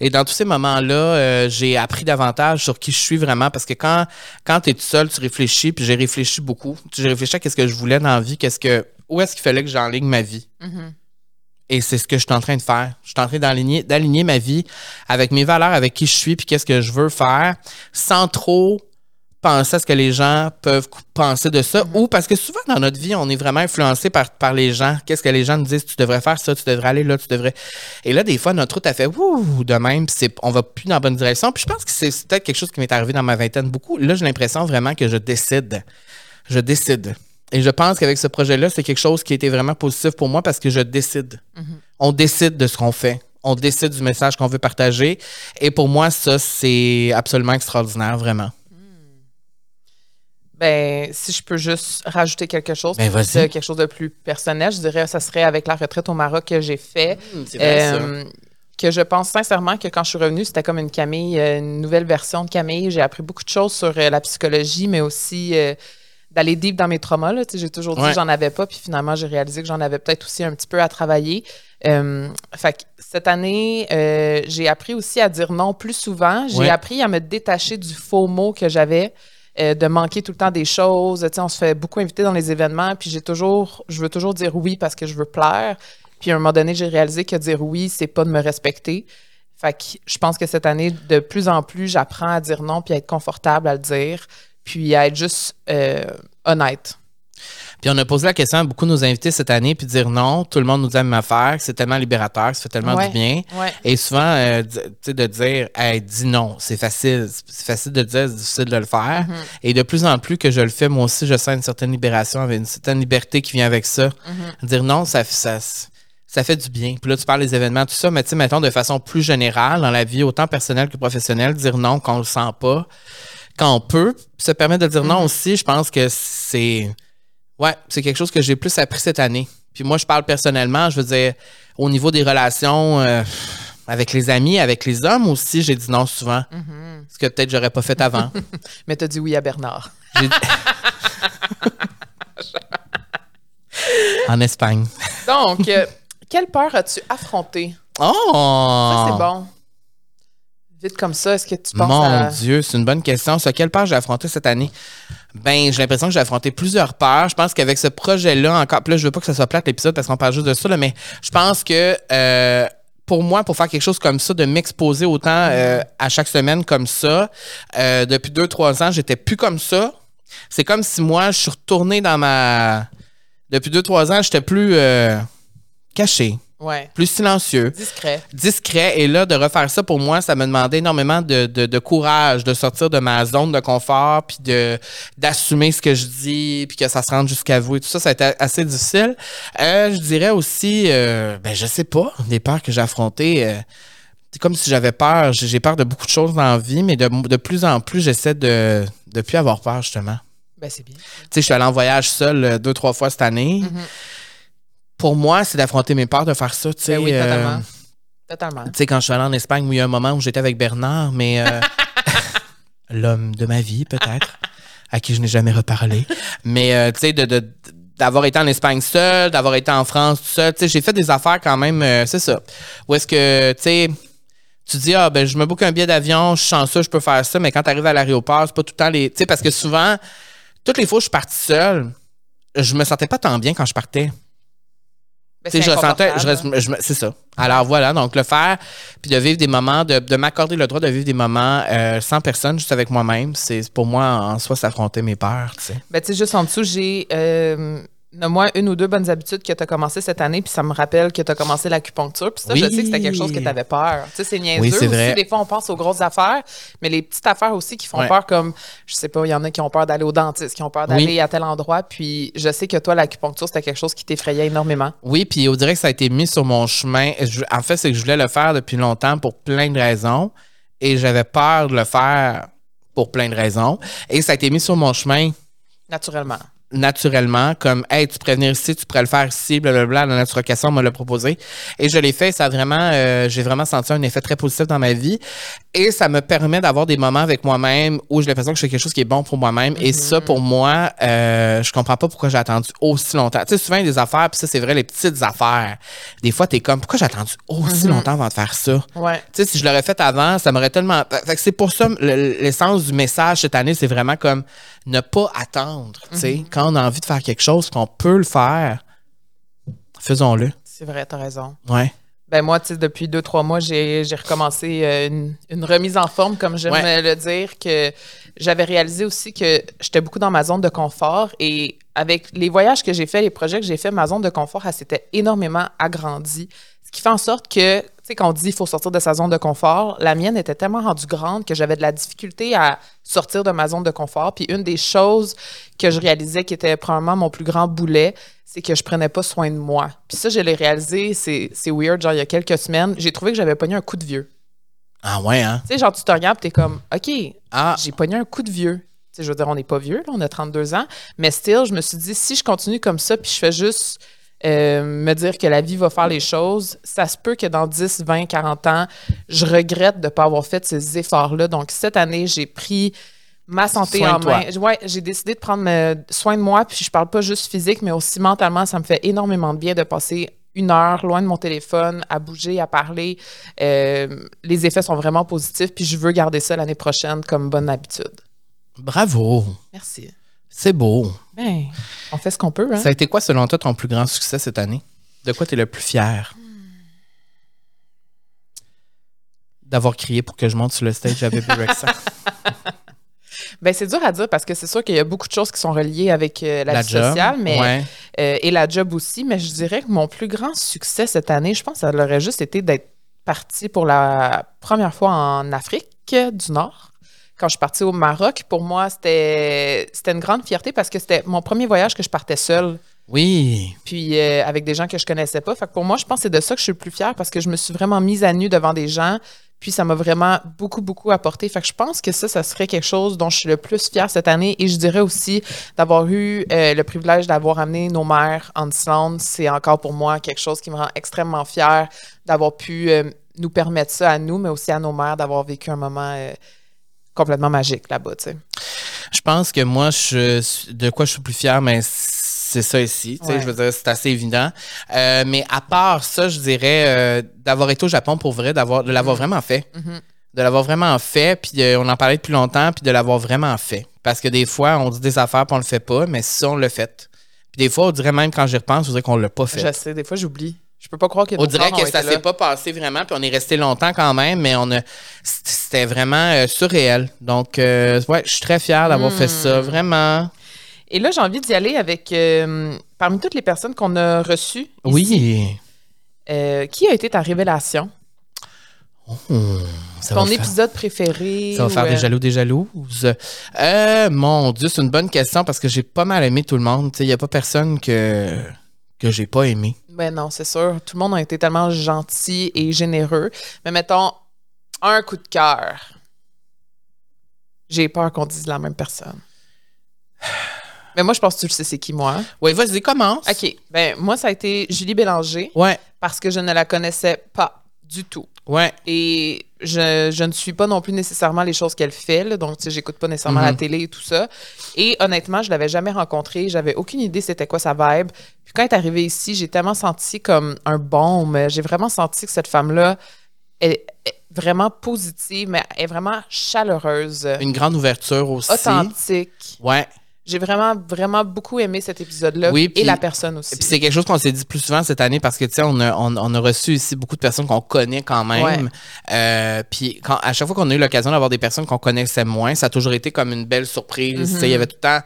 S1: et dans tous ces moments-là, euh, j'ai appris davantage sur qui je suis vraiment, parce que quand, quand tu es tout seul, tu réfléchis, puis j'ai réfléchi beaucoup. J'ai réfléchi à qu'est-ce que je voulais dans la vie, qu'est-ce que, où est-ce qu'il fallait que j'enligne ma vie. Et c'est ce que je suis en train de faire. Je suis en train d'aligner, d'aligner ma vie avec mes valeurs, avec qui je suis, puis qu'est-ce que je veux faire, sans trop penser à ce que les gens peuvent penser de ça. Ou parce que souvent dans notre vie, on est vraiment influencé par, par les gens. Qu'est-ce que les gens nous disent? Tu devrais faire ça, tu devrais aller là, tu devrais. Et là, des fois, notre route a fait ouh de même, puis c'est, on va plus dans la bonne direction. Puis je pense que c'est c'est peut-être quelque chose qui m'est arrivé dans ma vingtaine beaucoup. Là, j'ai l'impression vraiment que je décide. Je décide. Et je pense qu'avec ce projet-là, c'est quelque chose qui a été vraiment positif pour moi parce que je décide. On décide de ce qu'on fait. On décide du message qu'on veut partager. Et pour moi, ça, c'est absolument extraordinaire, vraiment.
S2: Ben, si je peux juste rajouter quelque chose,
S1: Ben,
S2: quelque chose de plus personnel, je dirais que ça serait avec la retraite au Maroc que j'ai fait.
S1: c'est
S2: Euh, que je pense sincèrement que quand je suis revenue, c'était comme une Camille, euh, une nouvelle version de Camille. J'ai appris beaucoup de choses sur euh, la psychologie, mais aussi euh, d'aller deep dans mes traumas. là. J'ai toujours dit
S1: Ouais.
S2: que j'en avais pas, puis finalement, j'ai réalisé que j'en avais peut-être aussi un petit peu à travailler. Euh, fait que cette année, euh, j'ai appris aussi à dire non plus souvent. J'ai
S1: Ouais.
S2: appris à me détacher du faux mot que j'avais. euh, de manquer tout le temps des choses. On se fait beaucoup inviter dans les événements, puis j'ai toujours, je veux toujours dire oui parce que je veux plaire. Puis à un moment donné, j'ai réalisé que dire oui, c'est pas de me respecter. Fait que je pense que cette année, de plus en plus, j'apprends à dire non, puis à être confortable à le dire, puis à être juste euh, honnête.
S1: Puis on a posé la question à beaucoup de nos invités cette année, puis dire non, tout le monde nous même affaire, que c'est tellement libérateur, ça fait tellement
S2: Ouais.
S1: du bien.
S2: Ouais.
S1: Et souvent, euh, tu sais, de dire, hey, dis non, c'est facile. C'est facile de le dire, c'est difficile de le faire.
S2: Mm-hmm.
S1: Et de plus en plus que je le fais, moi aussi, je sens une certaine libération, avec une certaine liberté qui vient avec ça.
S2: Mm-hmm.
S1: Dire non, ça, ça, ça fait du bien. Puis là, tu parles des événements, tout ça, mais tu sais, mettons, de façon plus générale, dans la vie, autant personnelle que professionnelle, dire non quand on le sent pas, quand on peut se permettre de dire non aussi, je pense que c'est. Ouais, c'est quelque chose que j'ai plus appris cette année. Puis moi, je parle personnellement, je veux dire, au niveau des relations euh, avec les amis, avec les hommes aussi, j'ai dit non souvent. Ce que peut-être j'aurais pas fait avant.
S2: Mais t'as dit oui à Bernard.
S1: En Espagne.
S2: Donc, euh, quelle peur as-tu affrontée?
S1: Oh!
S2: Ça, c'est bon. Vite comme ça, est-ce que tu penses
S1: Mon
S2: à...
S1: Dieu, c'est une bonne question. Ça, quelle peur j'ai affronté cette année? Ben, j'ai l'impression que j'ai affronté plusieurs peurs. Je pense qu'avec ce projet-là, encore, puis là, je veux pas que ça soit plate l'épisode parce qu'on parle juste de ça, là, mais je pense que euh, pour moi, pour faire quelque chose comme ça, de m'exposer autant euh, à chaque semaine comme ça, euh, depuis deux, trois ans, j'étais plus comme ça. C'est comme si moi, je suis retourné dans ma. Depuis deux, trois ans, j'étais plus caché,
S2: Ouais.
S1: plus silencieux
S2: Discret.
S1: discret. Et là, de refaire ça, pour moi, ça me demandait énormément de, de- de courage, de sortir de ma zone de confort, puis de d'assumer ce que je dis, puis que ça se rende jusqu'à vous. Et tout ça, ça a été assez difficile. Euh, je dirais aussi, euh, ben, je sais pas, des peurs que j'ai affrontées. euh, c'est comme si j'avais peur. J'ai peur de beaucoup de choses dans la vie, mais de, de plus en plus, j'essaie de ne plus avoir peur, justement.
S2: Ben, c'est bien.
S1: Tu sais, je suis allé en voyage seul euh, deux, trois fois cette année.
S2: Mhm.
S1: Pour moi, c'est d'affronter mes peurs, de faire ça. Tu sais,
S2: Ben oui,
S1: euh,
S2: totalement. Totalement.
S1: tu sais, quand je suis allé en Espagne, où il y a un moment où j'étais avec Bernard, mais euh, l'homme de ma vie, peut-être, à qui je n'ai jamais reparlé. Mais, euh, tu sais, de, de- d'avoir été en Espagne seul, d'avoir été en France tout seul, tu sais, j'ai fait des affaires quand même, euh, c'est ça. Où est-ce que, tu sais, tu dis, ah, ben, je me book un billet d'avion, je suis chanceux, je peux faire ça, mais quand tu arrives à l'aéroport, c'est pas tout le temps les. Tu sais, parce que souvent, toutes les fois où je suis parti seul, je me sentais pas tant bien quand je partais.
S2: Ben, c'est
S1: je sentais, je je me- c'est ça. Alors voilà, donc le faire, puis de vivre des moments, de, de m'accorder le droit de vivre des moments euh, sans personne, juste avec moi-même, c'est pour moi en soi s'affronter mes peurs, tu sais.
S2: Ben, tu sais, juste en dessous, j'ai. Euh, moi une ou deux bonnes habitudes que tu as commencé cette année, puis ça me rappelle que tu as commencé l'acupuncture. Puis ça, je sais que c'était quelque chose que tu avais peur. Tu sais, c'est niaiseux
S1: Oui,
S2: aussi.
S1: vrai.
S2: Des fois, on pense aux grosses affaires, mais les petites affaires aussi qui font
S1: Ouais.
S2: peur, comme, je sais pas, il y en a qui ont peur d'aller au dentiste, qui ont peur
S1: Oui.
S2: d'aller à tel endroit. Puis je sais que toi, l'acupuncture, c'était quelque chose qui t'effrayait énormément.
S1: Oui, puis on dirait que ça a été mis sur mon chemin. Je- en fait, c'est que je voulais le faire depuis longtemps pour plein de raisons, et j'avais peur de le faire pour plein de raisons, et ça a été mis sur mon chemin
S2: Naturellement.
S1: Naturellement, comme Hey, tu pourrais venir ici, tu pourrais le faire ici, blablabla, la naturocation m'a l'a proposé. Et je l'ai fait, ça a vraiment, euh, j'ai vraiment senti un effet très positif dans ma vie. Et ça me permet d'avoir des moments avec moi-même où j'ai l'impression que je fais quelque chose qui est bon pour moi-même. Et ça, pour moi, euh, je comprends pas pourquoi j'ai attendu aussi longtemps. Tu sais, souvent, il y a des affaires, puis ça, c'est vrai, les petites affaires. Des fois, t'es comme, pourquoi j'ai attendu aussi longtemps avant de faire ça?
S2: Ouais.
S1: Tu sais, si je l'aurais fait avant, ça m'aurait tellement. Fait que c'est pour ça, le- l'essence du message cette année, c'est vraiment comme ne pas attendre. Tu sais, quand on a envie de faire quelque chose, qu'on peut le faire, faisons-le.
S2: C'est vrai, t'as raison.
S1: Ouais.
S2: Ben moi, tu depuis deux, trois mois, j'ai recommencé euh, une, une remise en forme, comme j'aime
S1: Ouais.
S2: le dire, que j'avais réalisé aussi que j'étais beaucoup dans ma zone de confort et avec les voyages que j'ai faits, les projets que j'ai faits, ma zone de confort, elle s'était énormément agrandie. Ce qui fait en sorte que, tu sais, quand on dit qu'il faut sortir de sa zone de confort, la mienne était tellement rendue grande que j'avais de la difficulté à sortir de ma zone de confort. Puis une des choses que je réalisais qui était probablement mon plus grand boulet, c'est que je prenais pas soin de moi. Puis ça, je l'ai réalisé, c'est c'est weird, genre il y a quelques semaines, j'ai trouvé que j'avais pogné un coup de vieux.
S1: Ah ouais, hein?
S2: Tu sais, genre tu te regardes, t'es comme, OK,
S1: Ah,
S2: j'ai pogné un coup de vieux. Tu sais, je veux dire, on n'est pas vieux, là, on a 32 ans. Mais still, je me suis dit, si je continue comme ça, puis je fais juste euh, me dire que la vie va faire les choses, ça se peut que dans 10, 20, 40 ans, je regrette de ne pas avoir fait ces efforts-là. Donc, cette année, j'ai pris ma santé
S1: Soin
S2: en main. Ouais, j'ai décidé de prendre euh, soin de moi, puis je parle pas juste physique, mais aussi mentalement, ça me fait énormément de bien de passer une heure loin de mon téléphone, à bouger, à parler. Euh, les effets sont vraiment positifs, puis je veux garder ça l'année prochaine comme bonne habitude.
S1: bravo.
S2: Merci.
S1: C'est beau.
S2: Ben, on fait ce qu'on peut, hein?
S1: Ça a été quoi, selon toi, ton plus grand succès cette année? De quoi tu es le plus fier? D'avoir crié pour que je monte sur le stage à Baby Rexa.
S2: Ben, c'est dur à dire parce que c'est sûr qu'il y a beaucoup de choses qui sont reliées avec euh, la,
S1: La
S2: vie
S1: job,
S2: sociale, mais
S1: ouais.
S2: euh, et la job aussi. Mais je dirais que mon plus grand succès cette année, je pense, ça aurait juste été d'être partie pour la première fois en Afrique du Nord. Quand je suis partie au Maroc, pour moi, c'était une grande fierté parce que c'était mon premier voyage que je partais seule.
S1: Oui.
S2: puis euh, avec des gens que je connaissais pas. Fait que pour moi, je pense que c'est de ça que je suis le plus fière parce que je me suis vraiment mise à nu devant des gens, Puis ça m'a vraiment beaucoup, beaucoup apporté. Fait que je pense que ça, ça serait quelque chose dont je suis le plus fière cette année. Et je dirais aussi d'avoir eu euh, le privilège d'avoir amené nos mères en Islande. C'est encore pour moi quelque chose qui me rend extrêmement fière d'avoir pu euh, nous permettre ça à nous, mais aussi à nos mères d'avoir vécu un moment complètement magique là-bas, tu sais.
S1: Je pense que moi, je, de quoi je suis plus fier, mais c'est ça ici. tu sais,
S2: Ouais.
S1: Je veux dire, c'est assez évident. Euh, mais à part ça, je dirais euh, d'avoir été au Japon pour vrai, d'avoir, de l'avoir vraiment fait.
S2: Mhm.
S1: De l'avoir vraiment fait, puis euh, on en parlait depuis longtemps, puis de l'avoir vraiment fait. Parce que des fois, on dit des affaires, puis on le fait pas, mais ça, on le fait. Puis des fois, on dirait même quand j'y repense, on dirait qu'on l'a pas fait.
S2: Je sais, des fois, j'oublie. Je peux pas croire que
S1: On dirait que ça s'est pas passé vraiment, puis on est resté longtemps quand même, mais on a c'était vraiment euh, surréel. Donc, euh, ouais, je suis très fier d'avoir fait
S2: Hmm.
S1: ça, vraiment.
S2: Et là, j'ai envie d'y aller avec, euh, parmi toutes les personnes qu'on a reçues, ici,
S1: Oui.
S2: qui a été ta révélation?
S1: Hmm, ça
S2: Ton
S1: va faire-
S2: épisode préféré?
S1: Ça va faire des jaloux, des jalouses. Euh, mon Dieu, c'est une bonne question parce que j'ai pas mal aimé tout le monde. Il n'y a pas personne que, que j'ai pas aimé.
S2: Ben non, c'est sûr. Tout le monde a été tellement gentil et généreux. Mais mettons, un coup de cœur. J'ai peur qu'on dise la même personne. Mais moi, je pense que tu le sais, c'est qui, moi?
S1: Oui, vas-y, commence.
S2: OK. Ben, moi, ça a été Julie Bélanger
S1: Ouais,
S2: parce que je ne la connaissais pas du tout.
S1: ouais.
S2: Et je, je ne suis pas non plus nécessairement les choses qu'elle fait. là. donc, tu sais, j'écoute pas nécessairement la
S1: Mhm.
S2: télé et tout ça. Et honnêtement, je l'avais jamais rencontrée. J'avais aucune idée c'était quoi sa vibe. Puis quand elle est arrivée ici, j'ai tellement senti comme un baume. J'ai vraiment senti que cette femme-là est, est vraiment positive, mais elle est vraiment chaleureuse,
S1: Une grande ouverture aussi.
S2: authentique.
S1: Ouais.
S2: J'ai vraiment, vraiment beaucoup aimé cet épisode-là.
S1: Oui,
S2: et la personne aussi.
S1: Et puis c'est quelque chose qu'on s'est dit plus souvent cette année parce que tu sais on a, on, on a reçu ici beaucoup de personnes qu'on connaît quand même. Euh, puis à chaque fois qu'on a eu l'occasion d'avoir des personnes qu'on connaissait moins, ça a toujours été comme une belle surprise.
S2: Mhm.
S1: Tu sais, Il y avait tout le temps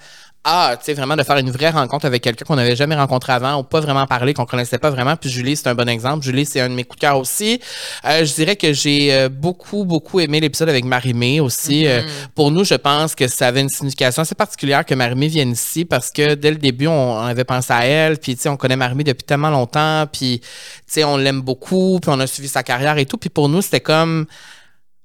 S1: ah, tu sais, vraiment de faire une vraie rencontre avec quelqu'un qu'on n'avait jamais rencontré avant ou pas vraiment parlé, qu'on connaissait pas vraiment. Puis Julie, c'est un bon exemple. Julie, c'est un de mes coups de cœur aussi. Euh, je dirais que j'ai euh, beaucoup, beaucoup aimé l'épisode avec Marie-Mé aussi. Euh, pour nous, je pense que ça avait une signification assez particulière que Marie-Mé vienne ici parce que dès le début, on, on avait pensé à elle. Puis, tu sais, on connaît Marie-Mé depuis tellement longtemps. Puis, tu sais, on l'aime beaucoup. Puis, on a suivi sa carrière et tout. Puis, pour nous, c'était comme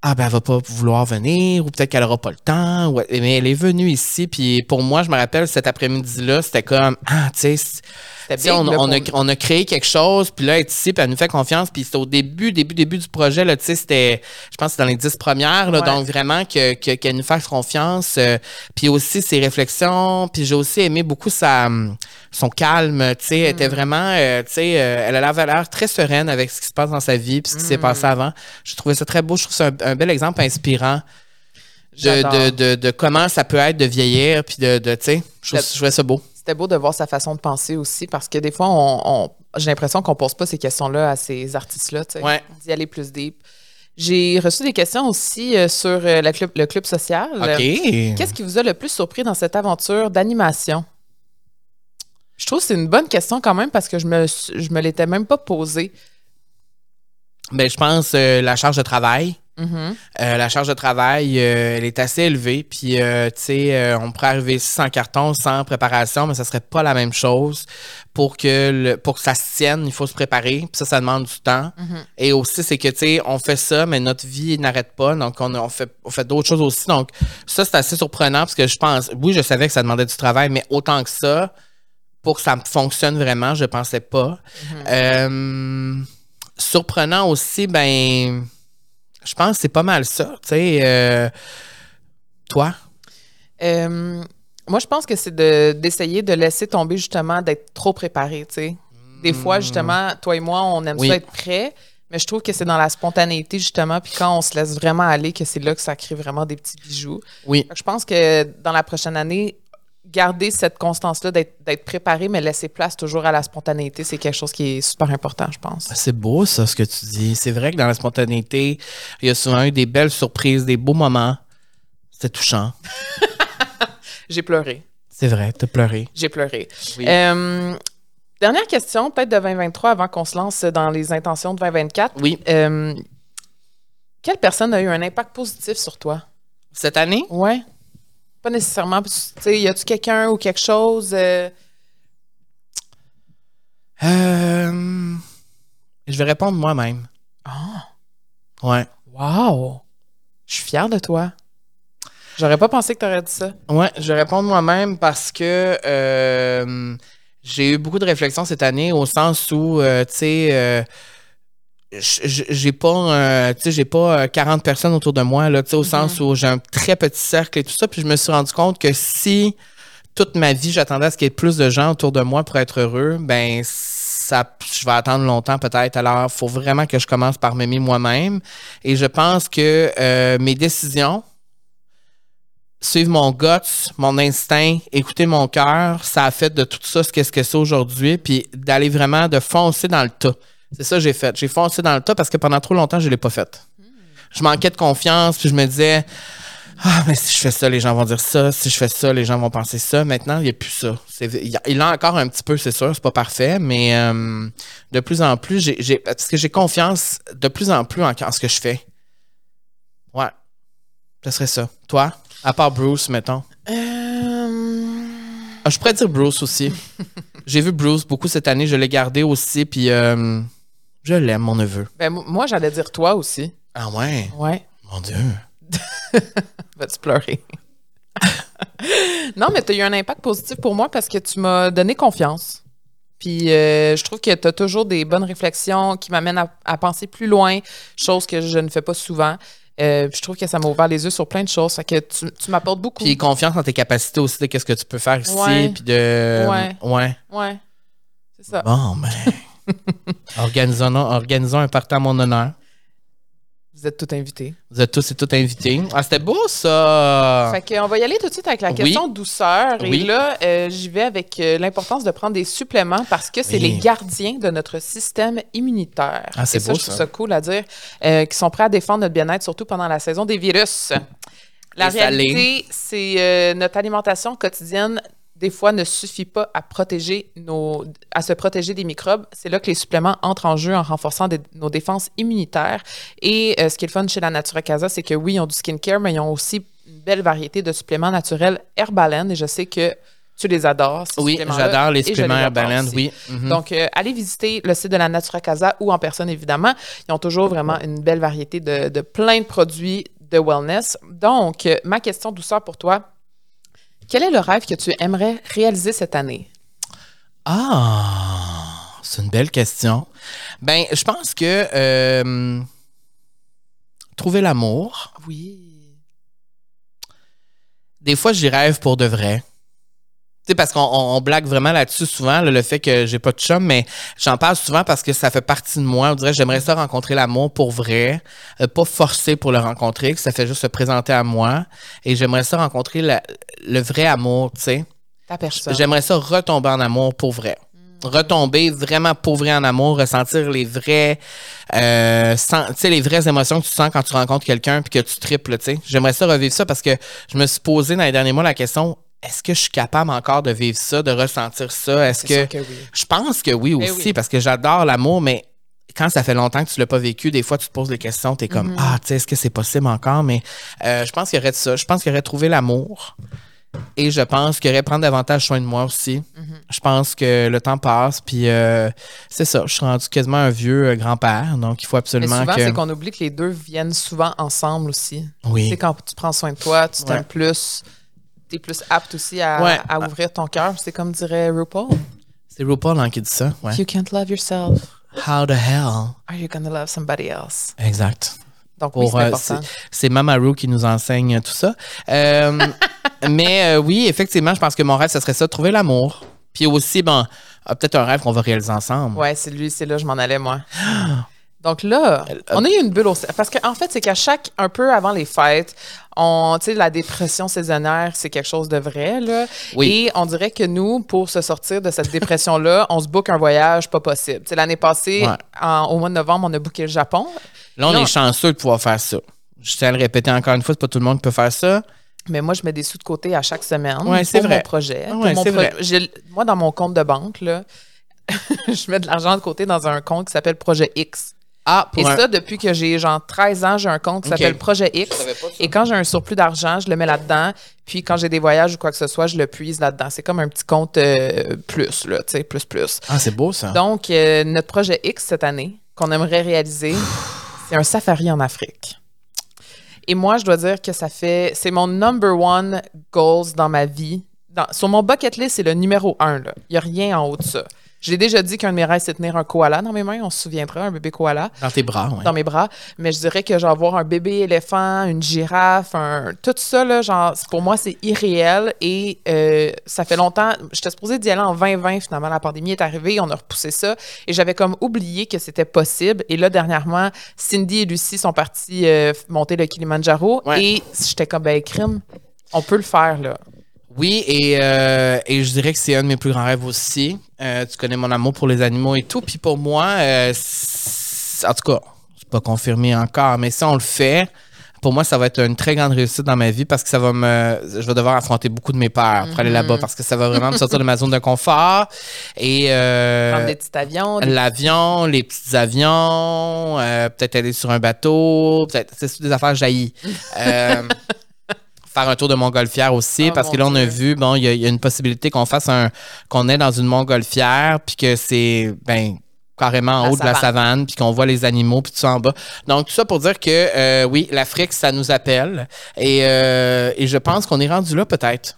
S1: ah ben elle va pas vouloir venir ou peut-être qu'elle aura pas le temps ou- mais elle est venue ici puis pour moi je me rappelle cet après-midi là c'était comme ah tu sais c'est- on, on a, on a créé quelque chose, puis là, elle est ici, puis elle nous fait confiance, puis c'était au début, début, début du projet, là, tu sais, c'était, je pense c'est dans les dix premières, là,
S2: Ouais.
S1: donc vraiment que, que- qu'elle nous fasse confiance, euh, puis aussi ses réflexions, puis j'ai aussi aimé beaucoup sa, hum, son calme, tu sais, elle
S2: Mm.
S1: était vraiment, euh, tu sais, euh, elle avait l'air très sereine avec ce qui se passe dans sa vie, puis ce qui s'est
S2: Mm.
S1: passé avant. Je trouvais ça très beau, je trouve ça un, un bel exemple inspirant. De, de, de, de comment ça peut être de vieillir, puis de, de tu sais, je trouvais ça beau.
S2: C'était beau de voir sa façon de penser aussi parce que des fois, on, on- j'ai l'impression qu'on pose pas ces questions-là à ces artistes-là. tu sais.
S1: Ouais.
S2: D'y aller plus deep. J'ai reçu des questions aussi euh, sur euh, la club, le club social. Qu'est-ce qui vous a le plus surpris dans cette aventure d'animation? Je trouve que c'est une bonne question quand même parce que je me, je me l'étais même pas posée.
S1: Ben, je pense euh, la charge de travail.
S2: Mhm.
S1: Euh, la charge de travail, euh, elle est assez élevée. Puis, euh, tu sais, on pourrait arriver ici sans carton, sans préparation, mais ça serait pas la même chose. Pour que, le, pour que ça se tienne, il faut se préparer. Puis ça, ça demande du temps.
S2: Mhm.
S1: Et aussi, c'est que, tu sais, on fait ça, mais notre vie n'arrête pas. Donc, on, on fait, on fait d'autres choses aussi. Donc, ça, c'est assez surprenant parce que je pense, oui, je savais que ça demandait du travail, mais autant que ça, pour que ça fonctionne vraiment, je pensais pas. Euh, surprenant aussi, ben, je pense que c'est pas mal ça. Tu sais, euh, toi?
S2: Euh, moi, je pense que c'est de- d'essayer de laisser tomber justement d'être trop préparé. tu sais. Des fois, justement, toi et moi, on aime
S1: Oui.
S2: ça être prêt, mais je trouve que c'est dans la spontanéité, justement, puis quand on se laisse vraiment aller, que c'est là que ça crée vraiment des petits bijoux.
S1: Oui.
S2: Je pense que dans la prochaine année, garder cette constance-là d'être préparé, mais laisser place toujours à la spontanéité, c'est quelque chose qui est super important, je pense.
S1: C'est beau, ça, ce que tu dis. C'est vrai que dans la spontanéité, il y a souvent eu des belles surprises, des beaux moments. C'était touchant.
S2: J'ai pleuré.
S1: C'est vrai, t'as pleuré.
S2: J'ai pleuré.
S1: Oui.
S2: Euh, dernière question, peut-être de 2023, avant qu'on se lance dans les intentions de 2024.
S1: Oui.
S2: Euh, quelle personne a eu un impact positif sur toi?
S1: Cette année?
S2: Ouais. Pas nécessairement. Tu sais, y a-tu quelqu'un ou quelque chose? euh,
S1: Euh, je vais répondre moi-même.
S2: Ah,
S1: Ouais.
S2: wow. Je suis fière de toi. J'aurais pas pensé que tu aurais dit ça.
S1: Ouais, je vais répondre moi-même parce que euh, j'ai eu beaucoup de réflexions cette année au sens où, euh, tu sais, j'ai pas, euh, j'ai pas euh, 40 personnes autour de moi, là, au sens où j'ai un très petit cercle et tout ça. Puis je me suis rendu compte que si toute ma vie, j'attendais à ce qu'il y ait plus de gens autour de moi pour être heureux, ben ça, je vais attendre longtemps peut-être. Alors, il faut vraiment que je commence par m'aimer moi-même. Et je pense que euh, mes décisions, suivre mon guts, mon instinct, écouter mon cœur, ça a fait de tout ça ce qu'est-ce que c'est aujourd'hui, puis d'aller vraiment de foncer dans le tas. C'est ça que j'ai fait. J'ai foncé dans le tas parce que pendant trop longtemps, je l'ai pas fait. Je manquais de confiance, puis je me disais ah, mais si je fais ça, les gens vont dire ça. Si je fais ça, les gens vont penser ça. Maintenant, il n'y a plus ça. Il y a- il a encore un petit peu, c'est sûr, c'est pas parfait, mais euh, de plus en plus, j'ai, j'ai- parce que j'ai confiance de plus en plus en, en ce que je fais. Ouais. Ce serait ça. Toi, à part Bruce, mettons.
S2: Euh,
S1: Ah, je pourrais dire Bruce aussi. j'ai vu Bruce beaucoup cette année, je l'ai gardé aussi, puis euh, je l'aime, mon neveu.
S2: Ben, mo- moi, j'allais dire toi aussi.
S1: Ah ouais?
S2: Ouais.
S1: Mon Dieu.
S2: Vas-tu pleurer? non, mais tu as eu un impact positif pour moi parce que tu m'as donné confiance. Puis euh, je trouve que tu as toujours des bonnes réflexions qui m'amènent à, à penser plus loin, chose que je ne fais pas souvent. Euh, puis je trouve que ça m'a ouvert les yeux sur plein de choses. Fait que tu, tu m'apportes beaucoup.
S1: Puis confiance en tes capacités aussi de qu'est-ce que tu peux faire ici,
S2: Ouais.
S1: puis de...
S2: Ouais.
S1: ouais.
S2: Ouais. C'est ça.
S1: Bon, ben. organisons, organisons un party à mon honneur.
S2: Vous êtes tout invités.
S1: Vous êtes tous et toutes invités. Ah, c'était beau, ça!
S2: Fait qu'on va y aller tout de suite avec la
S1: Oui.
S2: question douceur. Et
S1: Oui.
S2: là, euh, j'y vais avec euh, l'importance de prendre des suppléments parce que c'est
S1: Oui.
S2: les gardiens de notre système immunitaire.
S1: Ah, c'est
S2: Et ça,
S1: beau,
S2: je trouve
S1: ça.
S2: cool à dire, euh, qui sont prêts à défendre notre bien-être, surtout pendant la saison des virus. La
S1: Les
S2: réalité, c'est euh, notre alimentation quotidienne des fois ne suffit pas à protéger nos, à se protéger des microbes. C'est là que les suppléments entrent en jeu en renforçant des- nos défenses immunitaires. Et euh, ce qui est le fun chez la Natura Casa, c'est que oui, ils ont du skincare, mais ils ont aussi une belle variété de suppléments naturels Herbalen. Et je sais que tu les adores. ces
S1: Oui, j'adore les suppléments
S2: aussi.
S1: oui. Mhm.
S2: Donc, euh, allez visiter le site de la Natura Casa ou en personne, évidemment. Ils ont toujours vraiment une belle variété de, de plein de produits de wellness. Donc, euh, ma question douceur pour toi, quel est le rêve que tu aimerais réaliser cette année?
S1: Ah, c'est une belle question. Ben, je pense que euh, trouver l'amour,
S2: Oui.
S1: des fois, j'y rêve pour de vrai. Sais, parce qu'on on, on blague vraiment là-dessus souvent, là, le fait que j'ai pas de chum, mais j'en parle souvent parce que ça fait partie de moi. On dirait j'aimerais ça rencontrer l'amour pour vrai, euh, pas forcer pour le rencontrer, que ça fait juste se présenter à moi. Et j'aimerais ça rencontrer la- le vrai amour, tu sais.
S2: Ta personne.
S1: J'aimerais ça retomber en amour pour vrai. Retomber vraiment pour vrai en amour, ressentir les vrais, euh, les vraies émotions que tu sens quand tu rencontres quelqu'un puis que tu triples, tu sais. J'aimerais ça revivre ça parce que je me suis posé dans les derniers mois la question est-ce que je suis capable encore de vivre ça, de ressentir ça? Est-ce que
S2: oui.
S1: je pense que oui
S2: Eh
S1: aussi
S2: oui.
S1: parce que j'adore l'amour, mais quand ça fait longtemps que tu l'as pas vécu, des fois tu te poses des questions, tu es comme ah, tu sais, est-ce que c'est possible encore? Mais euh, je pense qu'il y aurait de ça. Je pense qu'il y aurait trouvé l'amour. Et je pense qu'il y aurait prendre davantage soin de moi aussi. Je pense que le temps passe, puis euh, c'est ça. Je suis rendu quasiment un vieux euh, grand-père, donc il faut
S2: Mais
S1: absolument
S2: souvent,
S1: que.
S2: c'est qu'on oublie que les deux viennent souvent ensemble aussi. Tu
S1: Oui.
S2: sais, quand tu prends soin de toi, tu t'aimes plus, tu es plus apte aussi à,
S1: Ouais.
S2: à ouvrir ton cœur. C'est comme dirait RuPaul.
S1: C'est RuPaul hein, qui dit ça. Ouais.
S2: You can't love yourself,
S1: How the hell?
S2: are you gonna love somebody else?
S1: Exact.
S2: Donc, oui, c'est
S1: euh,
S2: important.
S1: c'est- c'est Mama Ru qui nous enseigne tout ça. Euh, mais euh, oui, effectivement, je pense que mon rêve, ce serait ça, trouver l'amour. Puis aussi, bon, ah, peut-être un rêve qu'on va réaliser ensemble.
S2: Ouais, c'est lui, c'est là, je m'en allais, moi. Donc là, on a eu une bulle au Parce qu'en fait, c'est qu'à chaque, un peu avant les fêtes, on, tu sais, la dépression saisonnière, c'est quelque chose de vrai, là.
S1: Oui.
S2: Et on dirait que nous, pour se sortir de cette dépression-là, on se book un voyage pas possible. L'année passée,
S1: Ouais.
S2: en- au mois de novembre, on a booké le Japon.
S1: Là, on est chanceux de pouvoir faire ça. Je tiens à le répéter encore une fois, c'est pas tout le monde qui peut faire ça.
S2: Mais moi, je mets des sous de côté à chaque semaine
S1: Ouais, c'est
S2: pour
S1: vrai.
S2: mon projet.
S1: Ah
S2: pour
S1: ouais,
S2: mon
S1: c'est vrai.
S2: Moi, dans mon compte de banque, là, je mets de l'argent de côté dans un compte qui s'appelle Projet X.
S1: Ah,
S2: Et ça, depuis que j'ai genre 13 ans, j'ai un compte qui s'appelle Projet X. Et quand j'ai un surplus d'argent, je le mets là-dedans. Puis quand j'ai des voyages ou quoi que ce soit, je le puise là-dedans. C'est comme un petit compte euh, plus, là, tu sais, plus, plus.
S1: Ah, c'est beau ça.
S2: Donc, euh, notre projet X cette année, qu'on aimerait réaliser, c'est un safari en Afrique. Et moi, je dois dire que ça fait. C'est mon number one goals dans ma vie. Dans- sur mon bucket list, c'est le numéro un. là. Il n'y a rien en haut de ça. Je l'ai déjà dit qu'un de mes rêves, c'est tenir un koala dans mes mains. On se souviendra, un bébé koala
S1: Dans tes bras, ouais.
S2: dans mes bras. Mais je dirais que genre voir un bébé éléphant, une girafe, un... tout ça, là, genre, pour moi, c'est irréel. Et euh, ça fait longtemps. J'étais supposée d'y aller en 2020, finalement. La pandémie est arrivée, on a repoussé ça. Et j'avais comme oublié que c'était possible. Et là, dernièrement, Cindy et Lucie sont partis euh, monter le Kilimanjaro.
S1: Ouais.
S2: Et j'étais comme, ben, crime, on peut le faire, là.
S1: Oui, et, euh, et je dirais que c'est un de mes plus grands rêves aussi. Euh, tu connais mon amour pour les animaux et tout. Puis pour moi, euh, en tout cas, c'est pas confirmé encore, mais si on le fait, pour moi, ça va être une très grande réussite dans ma vie parce que ça va me. Je vais devoir affronter beaucoup de mes peurs pour aller là-bas parce que ça va vraiment me sortir de ma zone de confort. Et.
S2: Prendre des petits avions. des-
S1: L'avion, les petits avions, peut-être aller sur un bateau, peut-être c'est des affaires jaillies. Faire un tour de montgolfière aussi,
S2: Oh,
S1: parce que là, on a
S2: Dieu.
S1: vu, bon, il y, a- il y a une possibilité qu'on fasse un, qu'on est dans une montgolfière, puis que c'est, ben, carrément en
S2: La
S1: haut de la
S2: savane.
S1: puis qu'on voit les animaux, puis tout ça en bas. Donc, tout ça pour dire que, euh, oui, l'Afrique, ça nous appelle. Et, euh, et je pense qu'on est rendu là, peut-être.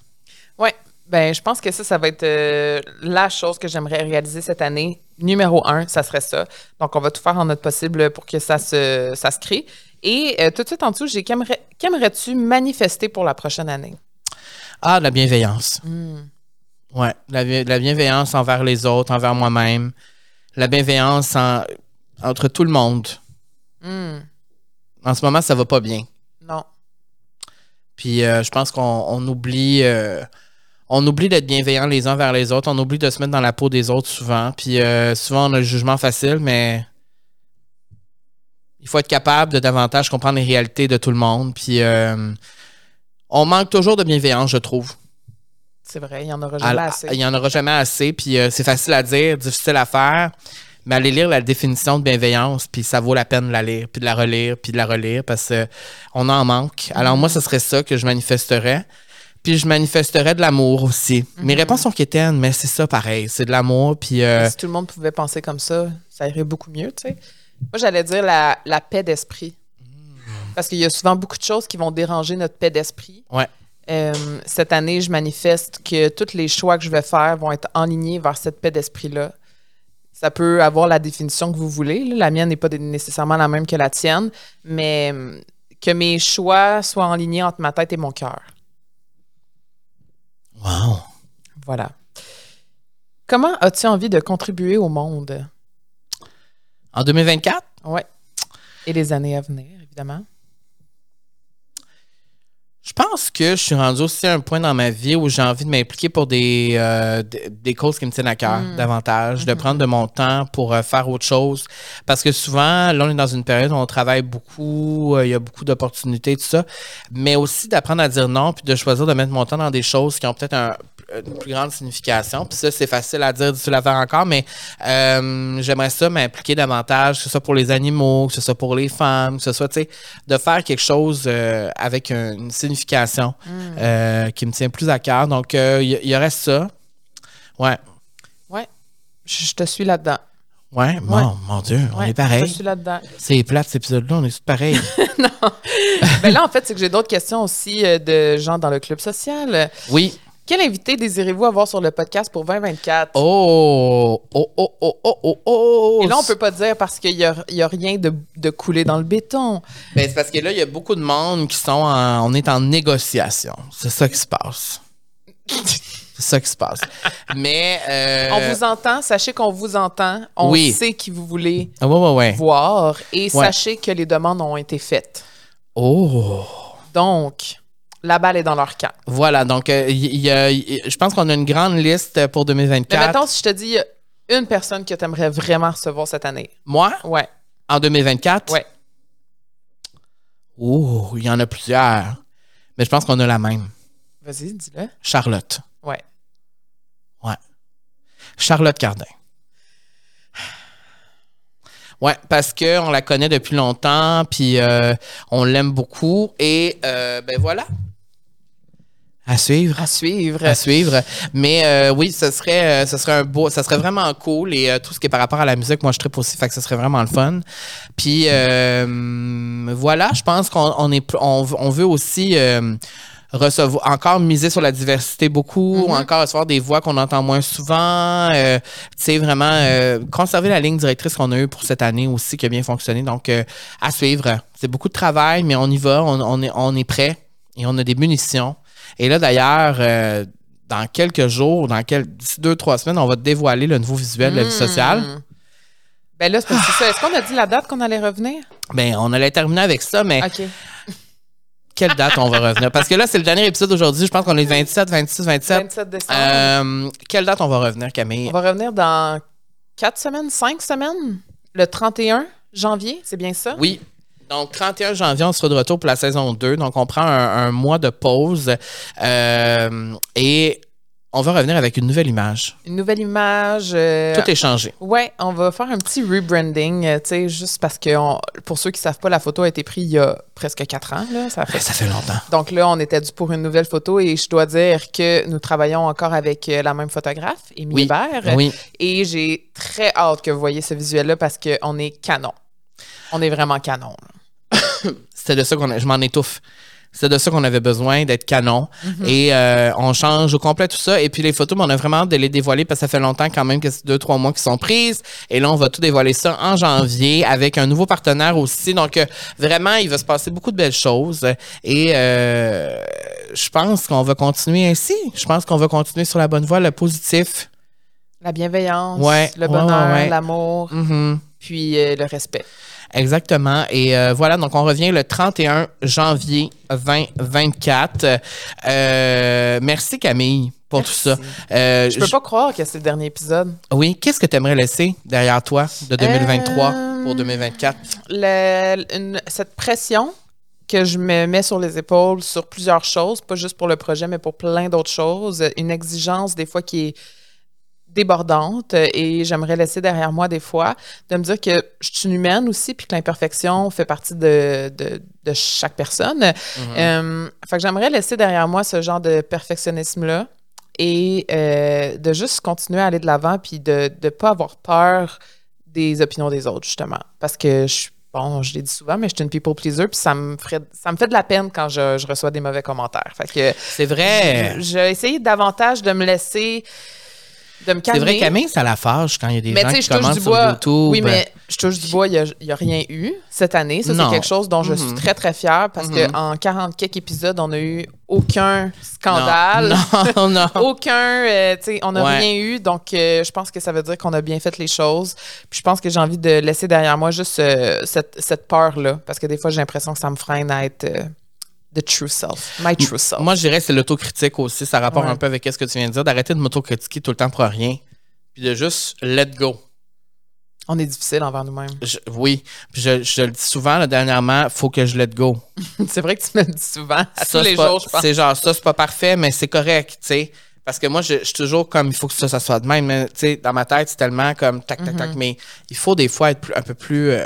S2: Ouais. Ben, je pense que ça, ça va être euh, la chose que j'aimerais réaliser cette année. Numéro un, ça serait ça. Donc, on va tout faire en notre possible pour que ça se, ça se crée. Et euh, tout de suite en dessous, j'ai qu'aimerais-tu manifester pour la prochaine année?
S1: Ah, de la bienveillance.
S2: Hmm.
S1: Ouais, la, bi- la bienveillance envers les autres, envers moi-même. La bienveillance en- entre tout le monde.
S2: Hmm.
S1: En ce moment, ça va pas bien.
S2: Non.
S1: Puis euh, je pense qu'on on oublie, euh, on oublie d'être bienveillant les uns vers les autres. On oublie de se mettre dans la peau des autres souvent. Puis euh, souvent, on a le jugement facile, mais il faut être capable de davantage comprendre les réalités de tout le monde. Puis euh, on manque toujours de bienveillance, je trouve.
S2: C'est vrai, il n'y en aura jamais
S1: À-
S2: assez.
S1: Il n'y en aura jamais assez. Puis euh, c'est facile à dire, difficile à faire. Mais allez lire la définition de bienveillance, puis ça vaut la peine de la lire, puis de la relire, puis de la relire, parce qu'on en manque. Alors moi, ce serait ça que je manifesterais. Puis je manifesterais de l'amour aussi. Mes réponses sont quétaines, mais c'est ça pareil. C'est de l'amour, puis... euh,
S2: Si tout le monde pouvait penser comme ça, ça irait beaucoup mieux, tu sais. Moi, j'allais dire la, la paix d'esprit. Parce qu'il y a souvent beaucoup de choses qui vont déranger notre paix d'esprit.
S1: Ouais.
S2: Euh, cette année, je manifeste que tous les choix que je vais faire vont être enlignés vers cette paix d'esprit-là. Ça peut avoir la définition que vous voulez. là. La mienne n'est pas nécessairement la même que la tienne, mais euh, que mes choix soient enlignés entre ma tête et mon cœur.
S1: Wow.
S2: Voilà. Comment as-tu envie de contribuer au monde?
S1: En 2024,
S2: Ouais. Et les années à venir, évidemment.
S1: je pense que je suis rendu aussi à un point dans ma vie où j'ai envie de m'impliquer pour des, euh, des, des causes qui me tiennent à cœur davantage, de prendre de mon temps pour euh, faire autre chose. Parce que souvent, là, on est dans une période où on travaille beaucoup, euh, il y a beaucoup d'opportunités, tout ça, mais aussi d'apprendre à dire non, puis de choisir de mettre mon temps dans des choses qui ont peut-être un- une plus grande signification. Puis ça, c'est facile à dire, difficile à faire encore, mais euh, j'aimerais ça m'impliquer davantage, que ce soit pour les animaux, que ce soit pour les femmes, que ce soit, tu sais, de faire quelque chose euh, avec un- une signification euh, qui me tient plus à cœur. Donc, il y, aurait ça. Ouais.
S2: Ouais. Je, je te suis là-dedans.
S1: Ouais, Mon, mon Dieu, on
S2: Ouais,
S1: est
S2: Je
S1: pareil.
S2: suis là-dedans.
S1: C'est plate cet épisode-là, on est tous pareils.
S2: Ben là, en fait, c'est que j'ai d'autres questions aussi de gens dans le club social.
S1: oui.
S2: Quel invité désirez-vous avoir sur le podcast pour 2024?
S1: Oh, oh, oh, oh, oh, oh, oh.
S2: Et là, on peut pas dire parce qu'il y a, y a rien de, de coulé dans le béton.
S1: Ben, c'est parce que là, il y a beaucoup de monde qui sont en. On est en négociation. C'est ça qui se passe. C'est ça qui se passe. Mais. euh,
S2: On vous entend, sachez qu'on vous entend. On
S1: Oui.
S2: sait qui vous voulez
S1: ah, ouais, ouais, ouais.
S2: voir et sachez que les demandes ont été faites.
S1: Oh.
S2: Donc, la balle est dans leur camp.
S1: Voilà. Donc, euh, il y, a- je pense qu'on a une grande liste pour
S2: Mais
S1: 2024.
S2: mettons, si je te dis a une personne que tu aimerais vraiment recevoir cette année.
S1: Moi,
S2: Ouais,
S1: en 2024.
S2: ouais.
S1: Oh, il y en a plusieurs. Mais je pense qu'on a la même.
S2: Vas-y, dis-le.
S1: Charlotte.
S2: Ouais.
S1: Ouais. Charlotte Cardin. Ouais, parce qu'on la connaît depuis longtemps, puis euh, on l'aime beaucoup. Et euh, ben voilà. À suivre.
S2: À suivre.
S1: À suivre. Mais euh, oui, ce serait, euh, ce serait un beau, ça serait vraiment cool. Et euh, tout ce qui est par rapport à la musique, moi, je tripe aussi, fait que ce serait vraiment le fun. Puis voilà, je pense qu'on on est, on, on veut aussi recevoir, encore miser sur la diversité beaucoup, encore recevoir des voix qu'on entend moins souvent. Euh, tu sais, vraiment euh, conserver la ligne directrice qu'on a eue pour cette année aussi, qui a bien fonctionné. Donc, euh, à suivre. C'est beaucoup de travail, mais on y va, on, on est, on est prêt et on a des munitions. Et là, d'ailleurs, euh, dans quelques jours, dans quel, d'ici deux, trois semaines, on va dévoiler le nouveau visuel de la vie sociale.
S2: Ben là, c'est parce que ça. Est-ce qu'on a dit la date qu'on allait revenir?
S1: Ben, on allait terminer avec ça, mais
S2: OK.
S1: quelle date on va revenir? Parce que là, c'est le dernier épisode aujourd'hui. Je pense qu'on est 27, 26, 27.
S2: 27 décembre.
S1: Euh, quelle date on va revenir, Camille?
S2: On va revenir dans 4 semaines, 5 semaines? Le 31 janvier, c'est bien ça?
S1: Oui. Donc, 31 janvier, on sera de retour pour la saison 2. Donc, on prend un, un mois de pause euh, et on va revenir avec une nouvelle image.
S2: Une nouvelle image. euh,
S1: Tout est changé.
S2: Ouais, on va faire un petit rebranding, euh, tu sais, juste parce que on- pour ceux qui savent pas, la photo a été prise il y a presque 4 ans. Là, ça fait
S1: Ouais, ça fait longtemps.
S2: Donc là, on était dû pour une nouvelle photo et je dois dire que nous travaillons encore avec la même photographe, Émilie
S1: Oui. Oui.
S2: Et j'ai très hâte que vous voyez ce visuel-là parce qu'on est canon. On est vraiment canon. là.
S1: C'était de ça qu'on a, je m'en étouffe. C'est de ça qu'on avait besoin, d'être canon. Et euh, on change au complet tout ça. Et puis les photos, ben, on a vraiment hâte de les dévoiler parce que ça fait longtemps quand même que c'est deux, trois mois qui sont prises. Et là, on va tout dévoiler ça en janvier avec un nouveau partenaire aussi. Donc, euh, vraiment, il va se passer beaucoup de belles choses. Et euh, je pense qu'on va continuer ainsi. Je pense qu'on va continuer sur la bonne voie, le positif.
S2: La bienveillance,
S1: Ouais,
S2: le bonheur,
S1: ouais, ouais.
S2: l'amour,
S1: Mhm.
S2: puis le respect.
S1: Exactement. Et euh, voilà, donc on revient le 31 janvier 2024. Euh, merci Camille pour tout ça. Euh,
S2: Je peux pas croire que c'est le dernier épisode.
S1: Oui, qu'est-ce que tu aimerais laisser derrière toi de 2023
S2: Euh,
S1: pour 2024?
S2: Le- une- cette pression que je me mets sur les épaules sur plusieurs choses, pas juste pour le projet, mais pour plein d'autres choses. Une exigence des fois qui est débordante euh, et j'aimerais laisser derrière moi des fois de me dire que je suis une humaine aussi puis que l'imperfection fait partie de, de, de chaque personne. Euh, fait que j'aimerais laisser derrière moi ce genre de perfectionnisme-là et euh, de juste continuer à aller de l'avant puis de ne pas avoir peur des opinions des autres, justement. Parce que je suis Bon, je l'ai dit souvent, mais je suis une people pleaser, puis ça me, ferait, ça me fait de la peine quand je, je reçois des mauvais commentaires. Fait que
S1: C'est vrai.
S2: j'ai essayé davantage de me laisser, de me
S1: C'est
S2: calmer.
S1: vrai, Camille, ça la fâche quand il y a des
S2: Mais
S1: gens qui
S2: je touche
S1: commencent
S2: du
S1: sur
S2: bois.
S1: YouTube.
S2: Oui, mais je touche du bois, il n'y a, rien eu cette année. Ça, c'est quelque chose dont je suis
S1: Mhm.
S2: très, très fière parce qu'en 40 quelques épisodes, on n'a eu aucun scandale.
S1: Non, non.
S2: Aucun, euh, tu sais, on n'a
S1: Ouais.
S2: rien eu, donc euh, je pense que ça veut dire qu'on a bien fait les choses. Puis je pense que j'ai envie de laisser derrière moi juste euh, cette, cette peur-là, parce que des fois j'ai l'impression que ça me freine à être the true self, my true self.
S1: Moi, je dirais que c'est l'autocritique aussi. Ça rapporte
S2: Ouais.
S1: un peu avec ce que tu viens de dire, d'arrêter de m'autocritiquer tout le temps pour rien. Puis de juste let go.
S2: On est difficile envers nous-mêmes.
S1: Oui, Puis je, je le dis souvent, là, dernièrement, faut que je let go.
S2: c'est vrai que tu me le dis souvent, à
S1: Ça,
S2: tous les
S1: pas-
S2: jours, je pense.
S1: C'est genre, ça, c'est pas parfait, mais c'est correct, tu sais. Parce que moi, je, je suis toujours comme, il faut que ça, ça soit de même. mais, Tu sais, dans ma tête, c'est tellement comme tac, tac,
S2: Mm-hmm.
S1: tac. Mais il faut des fois être plus- un peu plus euh,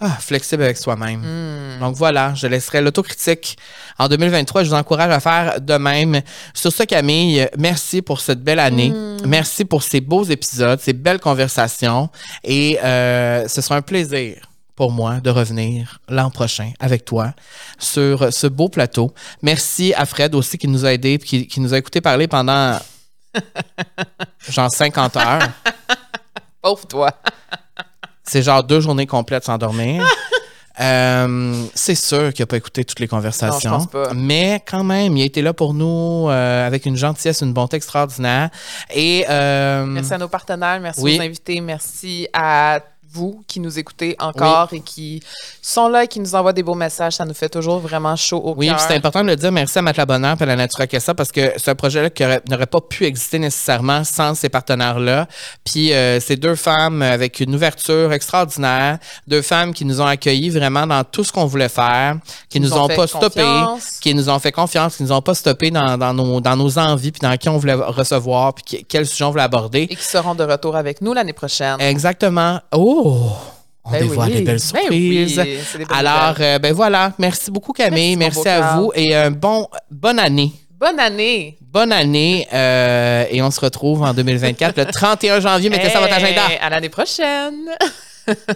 S1: ah, flexible avec soi-même.
S2: Mm.
S1: Donc voilà, je laisserai l'autocritique en 2023. Je vous encourage à faire de même. Sur ce, Camille, merci pour cette belle année.
S2: Mm.
S1: Merci pour ces beaux épisodes, ces belles conversations. Et euh, ce sera un plaisir pour moi de revenir l'an prochain avec toi sur ce beau plateau. Merci à Fred aussi qui nous a aidés, qui, qui nous a écouté parler pendant genre 50 heures.
S2: Pauvre toi.
S1: C'est genre deux journées complètes sans dormir. Euh, c'est sûr qu'il n'a pas écouté toutes les conversations.
S2: Non, je pense pas.
S1: Mais quand même, il a été là pour nous euh, avec une gentillesse, une bonté extraordinaire. Et euh,
S2: Merci à nos partenaires, merci
S1: Oui.
S2: aux invités, merci à vous qui nous écoutez encore et qui sont là et qui nous envoient des beaux messages. Ça nous fait toujours vraiment chaud au
S1: oui,
S2: cœur.
S1: puis c'est important de le dire. Merci à Matelas Bonheur et à la Natura Casa parce que un projet-là n'aurait pas pu exister nécessairement sans ces partenaires-là. Puis euh, ces deux femmes avec une ouverture extraordinaire, deux femmes qui nous ont accueillis vraiment dans tout ce qu'on voulait faire, qui nous,
S2: nous ont
S1: pas stoppé,
S2: confiance.
S1: qui nous ont fait confiance, qui nous ont pas stoppé dans, dans nos, dans nos envies, puis dans qui on voulait recevoir, puis qui- quel sujet on voulait aborder.
S2: Et qui seront de retour avec nous l'année prochaine.
S1: Exactement. Oh! Oh, on
S2: ben
S1: dévoile les belles
S2: ben
S1: surprises. Alors, euh, ben voilà. Merci beaucoup, Camille.
S2: Merci,
S1: à vous et un bon, bonne année.
S2: Bonne année.
S1: Bonne année. Euh, et on se retrouve en 2024, le 31 janvier. Mettez ça à votre agenda.
S2: À l'année prochaine.